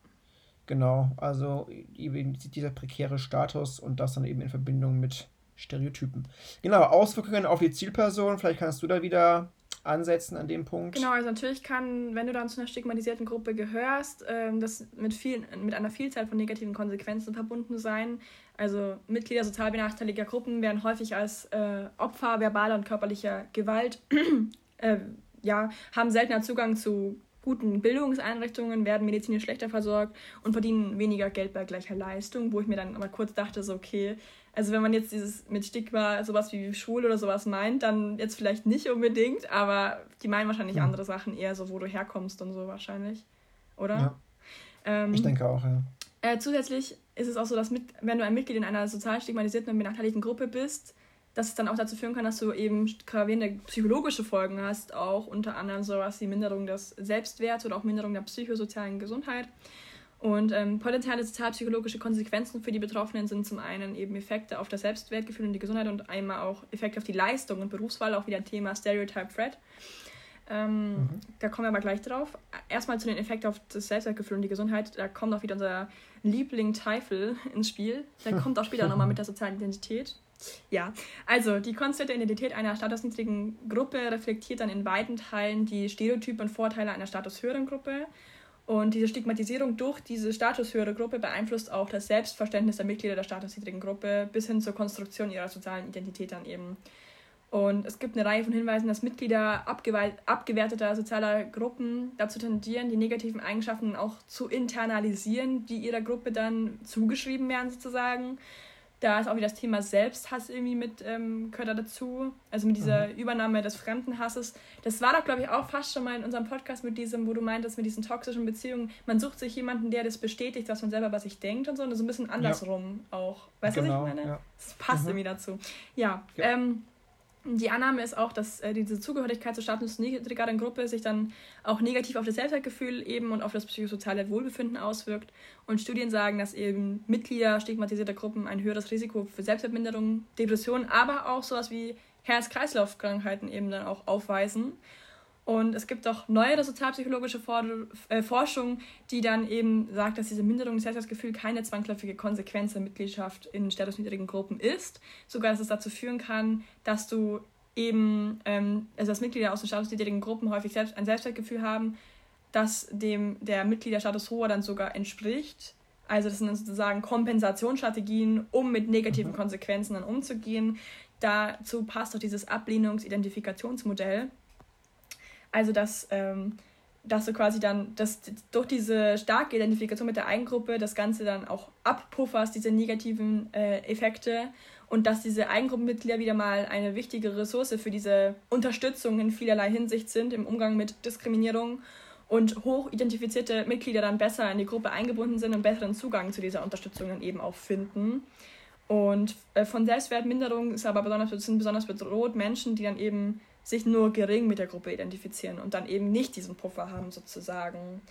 Genau, also eben dieser prekäre Status und das dann eben in Verbindung mit Stereotypen. Genau, Auswirkungen auf die Zielperson, vielleicht kannst du da wieder ansetzen an dem Punkt. Genau, also natürlich kann, wenn du dann zu einer stigmatisierten Gruppe gehörst, ähm, das mit, viel, mit einer Vielzahl von negativen Konsequenzen verbunden sein. Also Mitglieder sozial benachteiligter Gruppen werden häufig als äh, Opfer verbaler und körperlicher Gewalt, äh, ja, haben seltener Zugang zu guten Bildungseinrichtungen, werden medizinisch schlechter versorgt und verdienen weniger Geld bei gleicher Leistung, wo ich mir dann aber kurz dachte, so okay, also wenn man jetzt dieses mit Stigma sowas wie schwul oder sowas meint, dann jetzt vielleicht nicht unbedingt, aber die meinen wahrscheinlich ja. andere Sachen eher so, wo du herkommst und so wahrscheinlich, oder? Ja. Ähm, ich denke auch, ja. Äh, zusätzlich ist es auch so, dass mit, wenn du ein Mitglied in einer sozial stigmatisierten und benachteiligten Gruppe bist, dass es dann auch dazu führen kann, dass du eben gravierende psychologische Folgen hast, auch unter anderem sowas wie Minderung des Selbstwerts oder auch Minderung der psychosozialen Gesundheit. Und ähm, potenzielle sozialpsychologische Konsequenzen für die Betroffenen sind zum einen eben Effekte auf das Selbstwertgefühl und die Gesundheit und einmal auch Effekte auf die Leistung und Berufswahl, auch wieder ein Thema Stereotype Threat. Ähm, mhm. Da kommen wir aber gleich drauf. Erstmal zu den Effekten auf das Selbstwertgefühl und die Gesundheit. Da kommt auch wieder unser Liebling Teufel ins Spiel. Der kommt auch später nochmal mit der sozialen Identität. Ja, also die konstante Identität einer statusniedrigen Gruppe reflektiert dann in weiten Teilen die Stereotype und Vorteile einer statushöheren Gruppe. Und diese Stigmatisierung durch diese statushöhere Gruppe beeinflusst auch das Selbstverständnis der Mitglieder der statusniedrigen Gruppe bis hin zur Konstruktion ihrer sozialen Identität dann eben. Und es gibt eine Reihe von Hinweisen, dass Mitglieder abgewerteter sozialer Gruppen dazu tendieren, die negativen Eigenschaften auch zu internalisieren, die ihrer Gruppe dann zugeschrieben werden sozusagen. Da ist auch wieder das Thema Selbsthass irgendwie mit ähm, gehört da dazu. Also mit dieser mhm. Übernahme des Fremdenhasses. Das war doch, glaube ich, auch fast schon mal in unserem Podcast mit diesem, wo du meintest, mit diesen toxischen Beziehungen. Man sucht sich jemanden, der das bestätigt, was man selber bei sich denkt und so. Und ist ein bisschen andersrum ja. auch. Weißt du, genau, was ich genau, meine? Ja. Das passt mhm. irgendwie dazu. Ja. ja. Ähm, die Annahme ist auch, dass äh, diese Zugehörigkeit zur statusniedrigeren Gruppe sich dann auch negativ auf das Selbstwertgefühl eben und auf das psychosoziale Wohlbefinden auswirkt. Und Studien sagen, dass eben Mitglieder stigmatisierter Gruppen ein höheres Risiko für Selbstwertminderung, Depressionen, aber auch sowas wie Herz-Kreislauf-Krankheiten eben dann auch aufweisen. Und es gibt auch neuere sozialpsychologische äh, Forschung, die dann eben sagt, dass diese Minderung des Selbstwertgefühls keine zwangsläufige Konsequenz der Mitgliedschaft in statusniedrigen Gruppen ist. Sogar, dass es dazu führen kann, dass du eben, ähm, also dass Mitglieder aus den statusniedrigen Gruppen häufig selbst ein Selbstwertgefühl haben, das dem der Mitgliederstatus hoher dann sogar entspricht. Also das sind dann sozusagen Kompensationsstrategien, um mit negativen mhm. Konsequenzen dann umzugehen. Dazu passt auch dieses Ablehnungsidentifikationsmodell also, dass, ähm, dass du quasi dann dass durch diese starke Identifikation mit der Eigengruppe das Ganze dann auch abpufferst, diese negativen äh, Effekte und dass diese Eigengruppenmitglieder wieder mal eine wichtige Ressource für diese Unterstützung in vielerlei Hinsicht sind im Umgang mit Diskriminierung und hoch identifizierte Mitglieder dann besser in die Gruppe eingebunden sind und besseren Zugang zu dieser Unterstützung dann eben auch finden. Und äh, von Selbstwertminderung ist aber sind besonders bedroht Menschen, die dann eben sich nur gering mit der Gruppe identifizieren und dann eben nicht diesen Puffer haben sozusagen.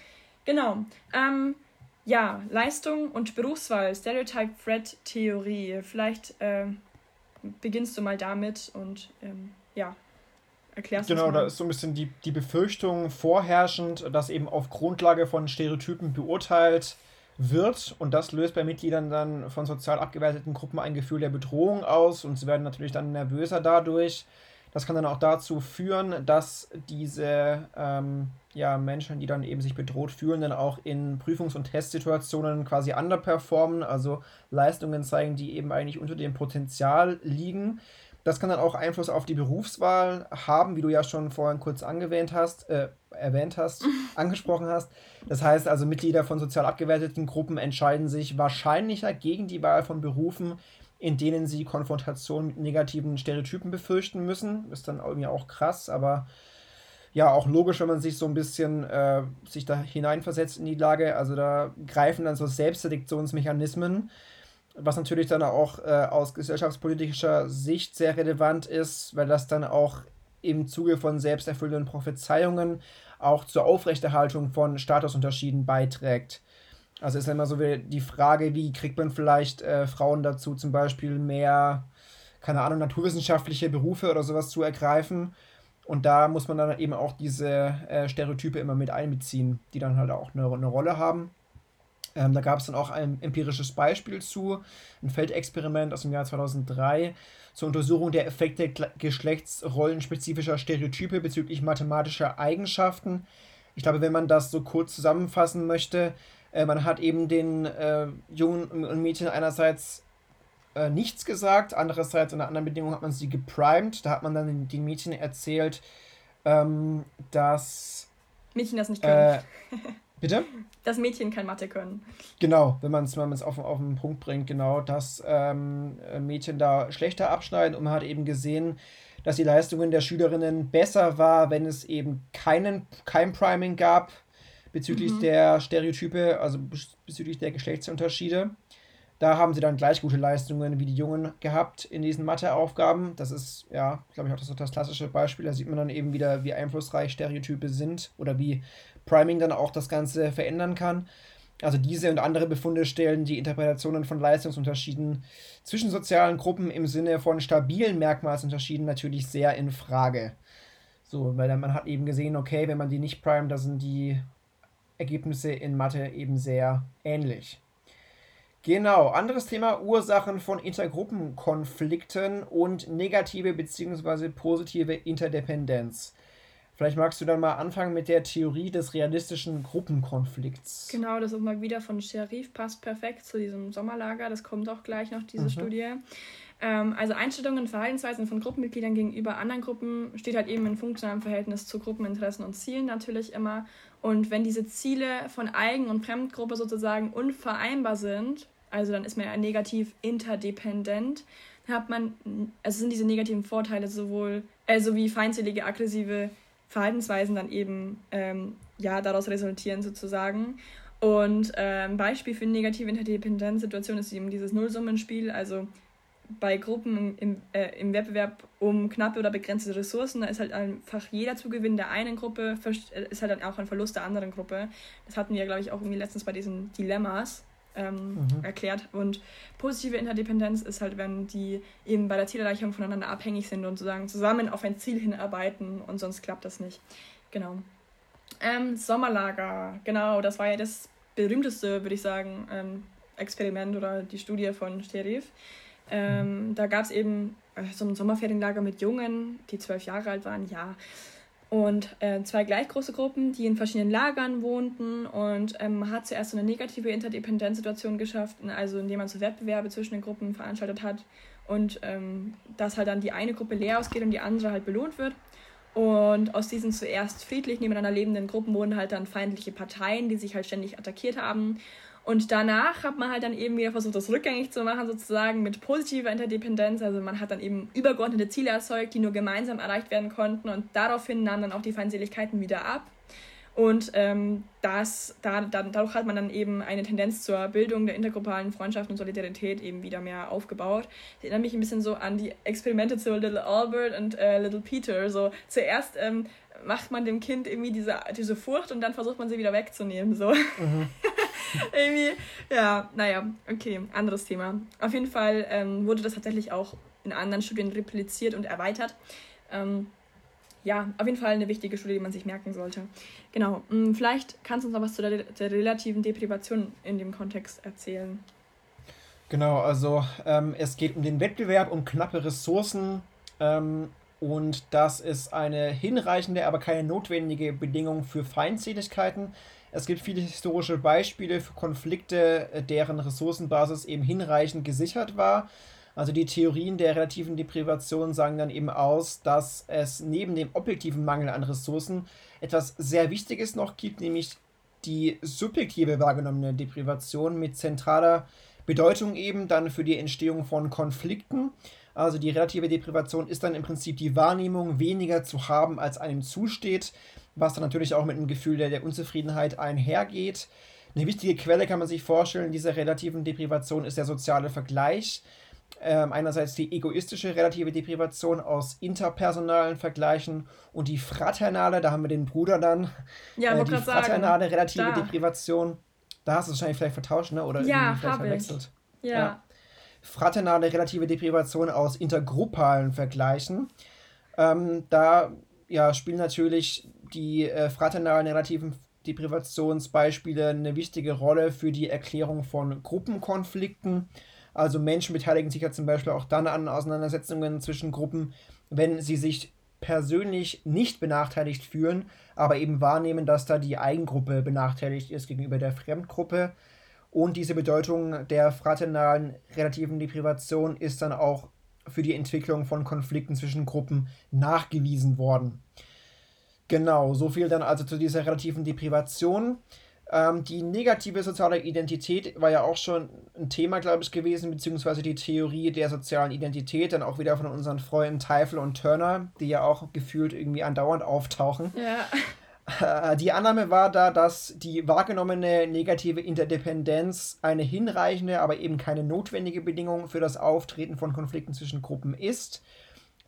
Genau. Ähm, ja, Leistung und Berufswahl, Stereotype Threat Theorie. Vielleicht äh, beginnst du mal damit und ähm, ja, erklärst du Genau, da ist so ein bisschen die, die Befürchtung vorherrschend, dass eben auf Grundlage von Stereotypen beurteilt wird und das löst bei Mitgliedern dann von sozial abgewerteten Gruppen ein Gefühl der Bedrohung aus und sie werden natürlich dann nervöser dadurch. Das kann dann auch dazu führen, dass diese ähm, ja, Menschen, die dann eben sich bedroht fühlen, dann auch in Prüfungs- und Testsituationen quasi underperformen, also Leistungen zeigen, die eben eigentlich unter dem Potenzial liegen. Das kann dann auch Einfluss auf die Berufswahl haben, wie du ja schon vorhin kurz angewähnt hast, äh, erwähnt hast, angesprochen hast. Das heißt also, Mitglieder von sozial abgewerteten Gruppen entscheiden sich wahrscheinlicher gegen die Wahl von Berufen, in denen sie Konfrontation mit negativen Stereotypen befürchten müssen. Ist dann irgendwie auch krass, aber ja, auch logisch, wenn man sich so ein bisschen äh, sich da hineinversetzt in die Lage. Also da greifen dann so Selbstselektionsmechanismen, was natürlich dann auch äh, aus gesellschaftspolitischer Sicht sehr relevant ist, weil das dann auch im Zuge von selbsterfüllenden Prophezeiungen auch zur Aufrechterhaltung von Statusunterschieden beiträgt. Also ist immer so die Frage, wie kriegt man vielleicht äh, Frauen dazu, zum Beispiel mehr, keine Ahnung, naturwissenschaftliche Berufe oder sowas zu ergreifen. Und da muss man dann eben auch diese äh, Stereotype immer mit einbeziehen, die dann halt auch eine, eine Rolle haben. Ähm, da gab es dann auch ein empirisches Beispiel zu, ein Feldexperiment aus dem Jahr 2003 zur Untersuchung der Effekte geschlechtsrollenspezifischer Stereotype bezüglich mathematischer Eigenschaften. Ich glaube, wenn man das so kurz zusammenfassen möchte, äh, man hat eben den äh, Jungen und Mädchen einerseits äh, nichts gesagt, andererseits unter anderen Bedingungen hat man sie geprimed. Da hat man dann den, den Mädchen erzählt, ähm, dass. Mädchen das nicht können. Äh, bitte? Dass Mädchen kein Mathe können. Genau, wenn man es wenn auf, auf den Punkt bringt, genau, dass ähm, Mädchen da schlechter abschneiden und man hat eben gesehen, dass die Leistungen der Schülerinnen besser war, wenn es eben keinen, kein Priming gab bezüglich mhm. der Stereotype, also bezüglich der Geschlechtsunterschiede. Da haben sie dann gleich gute Leistungen wie die Jungen gehabt in diesen Matheaufgaben. Das ist, ja, glaube ich, auch das, das klassische Beispiel. Da sieht man dann eben wieder, wie einflussreich Stereotype sind oder wie Priming dann auch das Ganze verändern kann. Also diese und andere Befunde stellen die Interpretationen von Leistungsunterschieden zwischen sozialen Gruppen im Sinne von stabilen Merkmalsunterschieden natürlich sehr in Frage. So, weil dann man hat eben gesehen, okay, wenn man die nicht primet, da sind die Ergebnisse in Mathe eben sehr ähnlich. Genau, anderes Thema, Ursachen von Intergruppenkonflikten und negative bzw. positive Interdependenz. Vielleicht magst du dann mal anfangen mit der Theorie des realistischen Gruppenkonflikts. Genau, das ist mal wieder von Sherif, passt perfekt zu diesem Sommerlager, das kommt auch gleich noch, diese mhm. Studie. Ähm, also Einstellungen und Verhaltensweisen von Gruppenmitgliedern gegenüber anderen Gruppen steht halt eben in funktionalem Verhältnis zu Gruppeninteressen und Zielen natürlich immer. Und wenn diese Ziele von Eigen- und Fremdgruppe sozusagen unvereinbar sind, also dann ist man ja negativ interdependent, dann hat man, also sind diese negativen Vorteile sowohl, also wie feindselige, aggressive Verhaltensweisen dann eben ähm, ja daraus resultieren sozusagen. Und äh, ein Beispiel für eine negative Interdependenzsituation ist eben dieses Nullsummenspiel, also bei Gruppen im, äh, im Wettbewerb um knappe oder begrenzte Ressourcen, da ist halt einfach jeder Zugewinn der einen Gruppe äh, ist halt dann auch ein Verlust der anderen Gruppe. Das hatten wir, glaube ich, auch irgendwie letztens bei diesen Dilemmas ähm, mhm. erklärt. Und positive Interdependenz ist halt, wenn die eben bei der Zielerreichung voneinander abhängig sind und sozusagen zusammen auf ein Ziel hinarbeiten und sonst klappt das nicht. Genau. Ähm, Sommerlager, genau, das war ja das berühmteste, würde ich sagen, ähm, Experiment oder die Studie von Sterif. Ähm, da gab es eben äh, so ein Sommerferienlager mit Jungen, die zwölf Jahre alt waren, ja. Und äh, zwei gleich große Gruppen, die in verschiedenen Lagern wohnten. Und ähm, man hat zuerst so eine negative Interdependenzsituation geschafft, also indem man so Wettbewerbe zwischen den Gruppen veranstaltet hat. Und ähm, dass halt dann die eine Gruppe leer ausgeht und die andere halt belohnt wird. Und aus diesen zuerst friedlich nebeneinander lebenden Gruppen wurden halt dann feindliche Parteien, die sich halt ständig attackiert haben. Und danach hat man halt dann eben wieder versucht, das rückgängig zu machen, sozusagen mit positiver Interdependenz. Also man hat dann eben übergeordnete Ziele erzeugt, die nur gemeinsam erreicht werden konnten. Und daraufhin nahmen dann auch die Feindseligkeiten wieder ab. Und ähm, das, da, da, dadurch hat man dann eben eine Tendenz zur Bildung der intergruppalen Freundschaft und Solidarität eben wieder mehr aufgebaut. Ich erinnere mich ein bisschen so an die Experimente zu Little Albert und äh, Little Peter. So zuerst ähm, macht man dem Kind irgendwie diese, diese Furcht und dann versucht man sie wieder wegzunehmen. So. Mhm. irgendwie, ja, naja, okay, anderes Thema. Auf jeden Fall ähm, wurde das tatsächlich auch in anderen Studien repliziert und erweitert. Ähm, ja, auf jeden Fall eine wichtige Studie, die man sich merken sollte. Genau, mm, vielleicht kannst du uns noch was zu der, der relativen Deprivation in dem Kontext erzählen. Genau, also ähm, es geht um den Wettbewerb, um knappe Ressourcen ähm, und das ist eine hinreichende, aber keine notwendige Bedingung für Feindseligkeiten. Es gibt viele historische Beispiele für Konflikte, äh, deren Ressourcenbasis eben hinreichend gesichert war. Also die Theorien der relativen Deprivation sagen dann eben aus, dass es neben dem objektiven Mangel an Ressourcen etwas sehr Wichtiges noch gibt, nämlich die subjektive wahrgenommene Deprivation mit zentraler Bedeutung eben dann für die Entstehung von Konflikten. Also die relative Deprivation ist dann im Prinzip die Wahrnehmung, weniger zu haben, als einem zusteht, was dann natürlich auch mit einem Gefühl der, der Unzufriedenheit einhergeht. Eine wichtige Quelle kann man sich vorstellen, dieser relativen Deprivation ist der soziale Vergleich. Ähm, einerseits die egoistische relative Deprivation aus interpersonalen Vergleichen und die fraternale, da haben wir den Bruder dann. Ja, äh, die fraternale sagen, relative da. Deprivation. Da hast du es wahrscheinlich vielleicht vertauscht, ne? Oder ja, irgendwie vielleicht verwechselt. Ja. ja fraternale relative Deprivation aus intergruppalen Vergleichen. Ähm, da ja, spielen natürlich die äh, fraternalen relativen Deprivationsbeispiele eine wichtige Rolle für die Erklärung von Gruppenkonflikten. Also Menschen beteiligen sich ja zum Beispiel auch dann an Auseinandersetzungen zwischen Gruppen, wenn sie sich persönlich nicht benachteiligt fühlen, aber eben wahrnehmen, dass da die Eigengruppe benachteiligt ist gegenüber der Fremdgruppe. Und diese Bedeutung der fraternalen relativen Deprivation ist dann auch für die Entwicklung von Konflikten zwischen Gruppen nachgewiesen worden. Genau, so viel dann also zu dieser relativen Deprivation. Ähm, die negative soziale Identität war ja auch schon ein Thema, glaube ich, gewesen, beziehungsweise die Theorie der sozialen Identität, dann auch wieder von unseren Freunden Teifel und Turner, die ja auch gefühlt irgendwie andauernd auftauchen. Ja. Äh, die Annahme war da, dass die wahrgenommene negative Interdependenz eine hinreichende, aber eben keine notwendige Bedingung für das Auftreten von Konflikten zwischen Gruppen ist.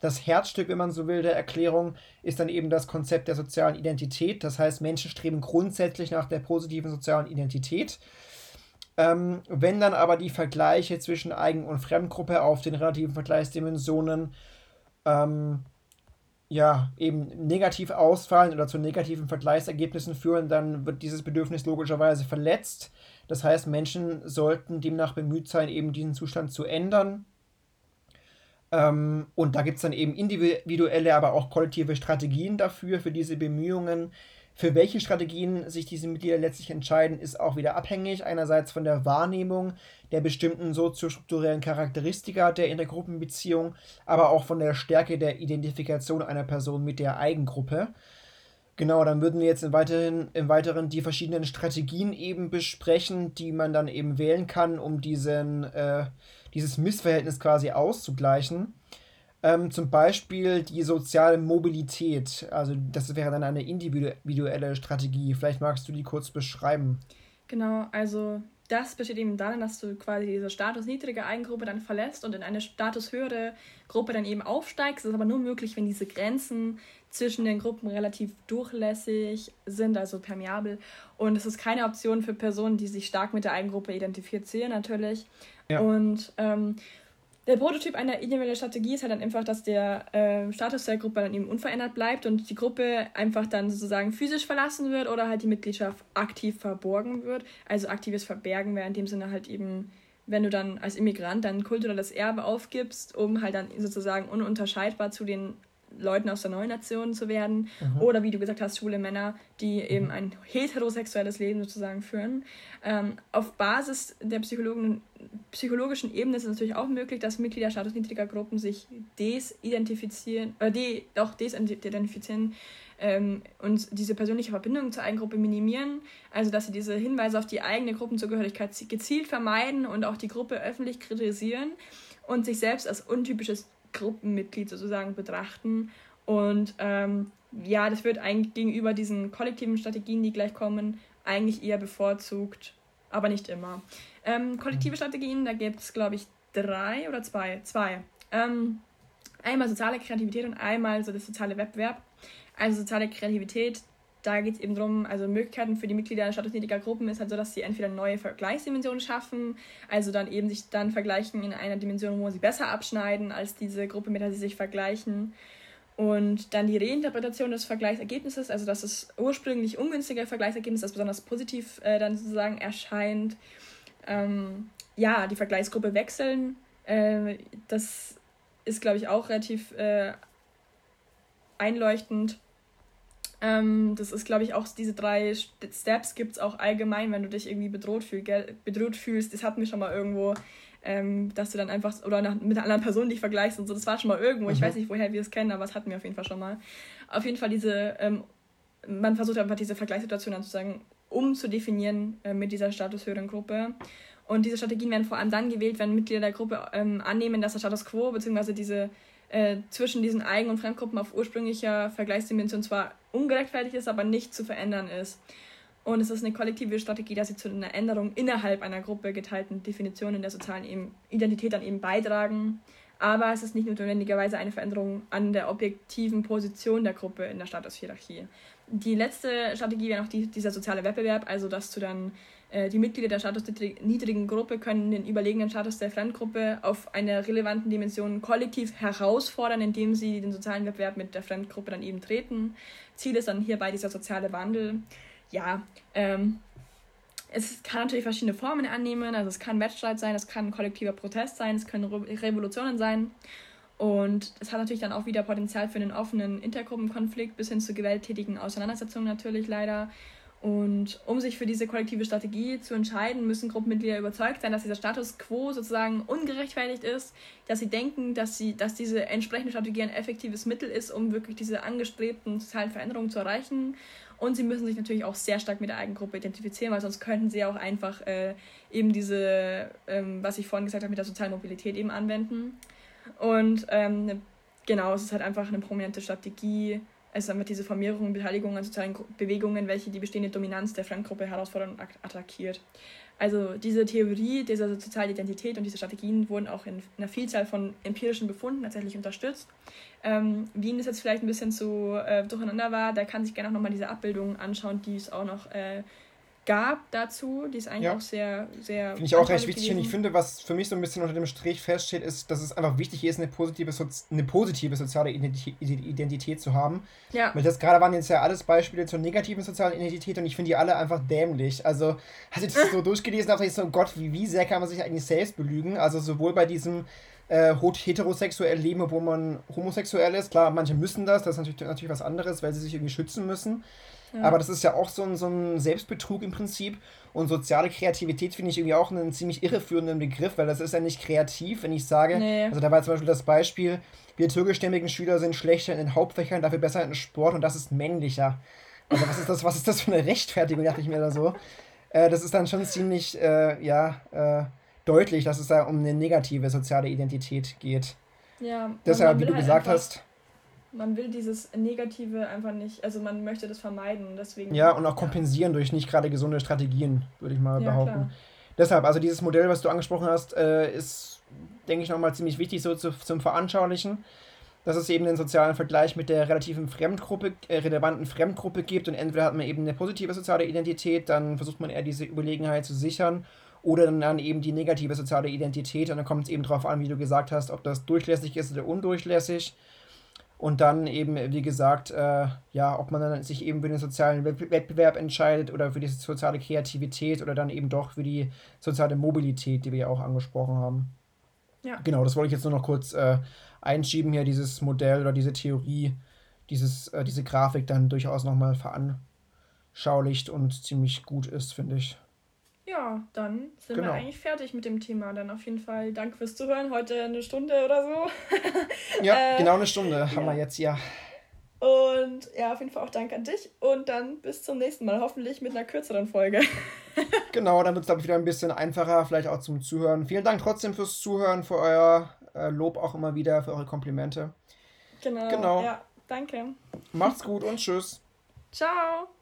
Das Herzstück, wenn man so will, der Erklärung ist dann eben das Konzept der sozialen Identität. Das heißt, Menschen streben grundsätzlich nach der positiven sozialen Identität. Ähm, wenn dann aber die Vergleiche zwischen Eigen- und Fremdgruppe auf den relativen Vergleichsdimensionen ähm, ja, eben negativ ausfallen oder zu negativen Vergleichsergebnissen führen, dann wird dieses Bedürfnis logischerweise verletzt. Das heißt, Menschen sollten demnach bemüht sein, eben diesen Zustand zu ändern. Ähm, und da gibt es dann eben individuelle, aber auch kollektive Strategien dafür, für diese Bemühungen. Für welche Strategien sich diese Mitglieder letztlich entscheiden, ist auch wieder abhängig. Einerseits von der Wahrnehmung der bestimmten soziostrukturellen Charakteristika der Intergruppenbeziehung, aber auch von der Stärke der Identifikation einer Person mit der Eigengruppe. Genau, dann würden wir jetzt im Weiteren, im Weiteren die verschiedenen Strategien eben besprechen, die man dann eben wählen kann, um diesen, äh, dieses Missverhältnis quasi auszugleichen. Ähm, zum Beispiel die soziale Mobilität. Also das wäre dann eine individuelle Strategie. Vielleicht magst du die kurz beschreiben. Genau, also das besteht eben darin, dass du quasi diese statusniedrige Eigengruppe dann verlässt und in eine statushöhere Gruppe dann eben aufsteigst. Das ist aber nur möglich, wenn diese Grenzen zwischen den Gruppen relativ durchlässig sind, also permeabel. Und es ist keine Option für Personen, die sich stark mit der Eigengruppe identifizieren, natürlich. Ja. Und ähm, der Prototyp einer individuellen Strategie ist halt dann einfach, dass der äh, Status der Gruppe dann eben unverändert bleibt und die Gruppe einfach dann sozusagen physisch verlassen wird oder halt die Mitgliedschaft aktiv verborgen wird. Also aktives Verbergen wäre in dem Sinne halt eben, wenn du dann als Immigrant dein kulturelles Erbe aufgibst, um halt dann sozusagen ununterscheidbar zu den Leuten aus der neuen Nation zu werden. Mhm. Oder wie du gesagt hast, schwule Männer, die eben ein heterosexuelles Leben sozusagen führen. Ähm, auf Basis der psychologischen Ebene ist es natürlich auch möglich, dass Mitglieder statusniedriger Gruppen sich desidentifizieren, oder die doch desidentifizieren ähm, und diese persönliche Verbindung zur eigenen Gruppe minimieren. Also dass sie diese Hinweise auf die eigene Gruppenzugehörigkeit gezielt vermeiden und auch die Gruppe öffentlich kritisieren und sich selbst als untypisches Gruppenmitglied sozusagen betrachten. Und ähm, ja, das wird eigentlich gegenüber diesen kollektiven Strategien, die gleich kommen, eigentlich eher bevorzugt, aber nicht immer. Ähm, kollektive Strategien, da gibt es, glaube ich, drei oder zwei. Zwei. Ähm, einmal soziale Kreativität und einmal so das soziale Wettbewerb. Also soziale Kreativität, da geht es eben darum, also Möglichkeiten für die Mitglieder statusniedriger Gruppen ist halt so, dass sie entweder neue Vergleichsdimensionen schaffen, also dann eben sich dann vergleichen in einer Dimension, wo sie besser abschneiden als diese Gruppe, mit der sie sich vergleichen. Und dann die Reinterpretation des Vergleichsergebnisses, also dass das ursprünglich ungünstige Vergleichsergebnis als besonders positiv äh, dann sozusagen erscheint. Ähm, ja, die Vergleichsgruppe wechseln, äh, das ist, glaube ich, auch relativ äh, einleuchtend. Ähm, das ist, glaube ich, auch diese drei Steps gibt es auch allgemein, wenn du dich irgendwie bedroht, fühl, bedroht fühlst. Das hatten wir schon mal irgendwo, ähm, dass du dann einfach oder nach, mit einer anderen Person dich vergleichst und so. Das war schon mal irgendwo. Mhm. Ich weiß nicht, woher wir es kennen, aber das hatten wir auf jeden Fall schon mal. Auf jeden Fall diese, ähm, man versucht einfach diese Vergleichssituation dann sozusagen umzudefinieren äh, mit dieser statushöheren Gruppe. Und diese Strategien werden vor allem dann gewählt, wenn Mitglieder der Gruppe ähm, annehmen, dass der Status quo bzw. diese äh, zwischen diesen Eigen- und Fremdgruppen auf ursprünglicher Vergleichsdimension zwar ungerechtfertigt ist, aber nicht zu verändern ist. Und es ist eine kollektive Strategie, dass sie zu einer Änderung innerhalb einer Gruppe geteilten Definitionen der sozialen Identität dann eben beitragen. Aber es ist nicht notwendigerweise eine Veränderung an der objektiven Position der Gruppe in der Statushierarchie. Die letzte Strategie wäre noch die, dieser soziale Wettbewerb, also dass du dann die Mitglieder der statusniedrigen Gruppe können den überlegenen Status der Fremdgruppe auf einer relevanten Dimension kollektiv herausfordern, indem sie den sozialen Wettbewerb mit der Fremdgruppe dann eben treten. Ziel ist dann hierbei dieser soziale Wandel. Ja, ähm, es kann natürlich verschiedene Formen annehmen. Also es kann Wettstreit sein, es kann kollektiver Protest sein, es können Re Revolutionen sein. Und es hat natürlich dann auch wieder Potenzial für einen offenen Intergruppenkonflikt bis hin zu gewalttätigen Auseinandersetzungen natürlich leider. Und um sich für diese kollektive Strategie zu entscheiden, müssen Gruppenmitglieder überzeugt sein, dass dieser Status quo sozusagen ungerechtfertigt ist, dass sie denken, dass, sie, dass diese entsprechende Strategie ein effektives Mittel ist, um wirklich diese angestrebten sozialen Veränderungen zu erreichen. Und sie müssen sich natürlich auch sehr stark mit der eigenen Gruppe identifizieren, weil sonst könnten sie auch einfach äh, eben diese, ähm, was ich vorhin gesagt habe, mit der sozialen Mobilität eben anwenden. Und ähm, genau, es ist halt einfach eine prominente Strategie, also einfach diese Vermehrung und Beteiligung an sozialen Bewegungen, welche die bestehende Dominanz der Fremdgruppe herausfordern und attackiert. Also diese Theorie dieser sozialen Identität und diese Strategien wurden auch in einer Vielzahl von empirischen Befunden tatsächlich unterstützt. Ähm, Wien das jetzt vielleicht ein bisschen zu äh, durcheinander war, da kann sich gerne auch nochmal diese Abbildungen anschauen, die es auch noch äh, gab dazu. Die ist eigentlich ja. auch sehr, sehr. Finde ich auch recht wichtig. Und ich finde, was für mich so ein bisschen unter dem Strich feststeht, ist, dass es einfach wichtig ist, eine positive, eine positive soziale Identität zu haben. Ja. Weil das gerade waren jetzt ja alles Beispiele zur negativen sozialen Identität und ich finde die alle einfach dämlich. Also, als ich das so durchgelesen habe, ich so, oh Gott, wie, wie sehr kann man sich eigentlich selbst belügen? Also, sowohl bei diesem äh, heterosexuell leben, obwohl man homosexuell ist. Klar, manche müssen das, das ist natürlich, natürlich was anderes, weil sie sich irgendwie schützen müssen. Aber das ist ja auch so ein, so ein Selbstbetrug im Prinzip. Und soziale Kreativität finde ich irgendwie auch einen ziemlich irreführenden Begriff, weil das ist ja nicht kreativ, wenn ich sage, nee. also da war zum Beispiel das Beispiel, wir türkischstämmigen Schüler sind schlechter in den Hauptfächern, dafür besser in Sport und das ist männlicher. Also was ist das, was ist das für eine Rechtfertigung, dachte ich mir da so. Äh, das ist dann schon ziemlich, äh, ja, äh, deutlich, dass es da um eine negative soziale Identität geht. Ja. Deshalb, wie du halt gesagt hast man will dieses Negative einfach nicht, also man möchte das vermeiden. Deswegen, ja, und auch kompensieren ja. durch nicht gerade gesunde Strategien, würde ich mal ja, behaupten. Klar. Deshalb, also dieses Modell, was du angesprochen hast, äh, ist, denke ich, nochmal ziemlich wichtig so zu, zum Veranschaulichen. Dass es eben den sozialen Vergleich mit der relativen Fremdgruppe, äh, relevanten Fremdgruppe gibt und entweder hat man eben eine positive soziale Identität, dann versucht man eher diese Überlegenheit zu sichern oder dann eben die negative soziale Identität und dann kommt es eben darauf an, wie du gesagt hast, ob das durchlässig ist oder undurchlässig. Und dann eben, wie gesagt, äh, ja, ob man dann sich eben für den sozialen Wettbewerb entscheidet oder für die soziale Kreativität oder dann eben doch für die soziale Mobilität, die wir ja auch angesprochen haben. Ja. Genau, das wollte ich jetzt nur noch kurz äh, einschieben hier, dieses Modell oder diese Theorie, dieses, äh, diese Grafik dann durchaus nochmal veranschaulicht und ziemlich gut ist, finde ich. Ja, dann sind genau. wir eigentlich fertig mit dem Thema. Dann auf jeden Fall danke fürs Zuhören. Heute eine Stunde oder so. ja, äh, genau eine Stunde haben ja. wir jetzt, ja. Und ja, auf jeden Fall auch Dank an dich. Und dann bis zum nächsten Mal. Hoffentlich mit einer kürzeren Folge. genau, dann wird es, glaube ich, wieder ein bisschen einfacher, vielleicht auch zum Zuhören. Vielen Dank trotzdem fürs Zuhören, für euer äh, Lob auch immer wieder, für eure Komplimente. Genau. genau. Ja, danke. Macht's gut und tschüss. Ciao.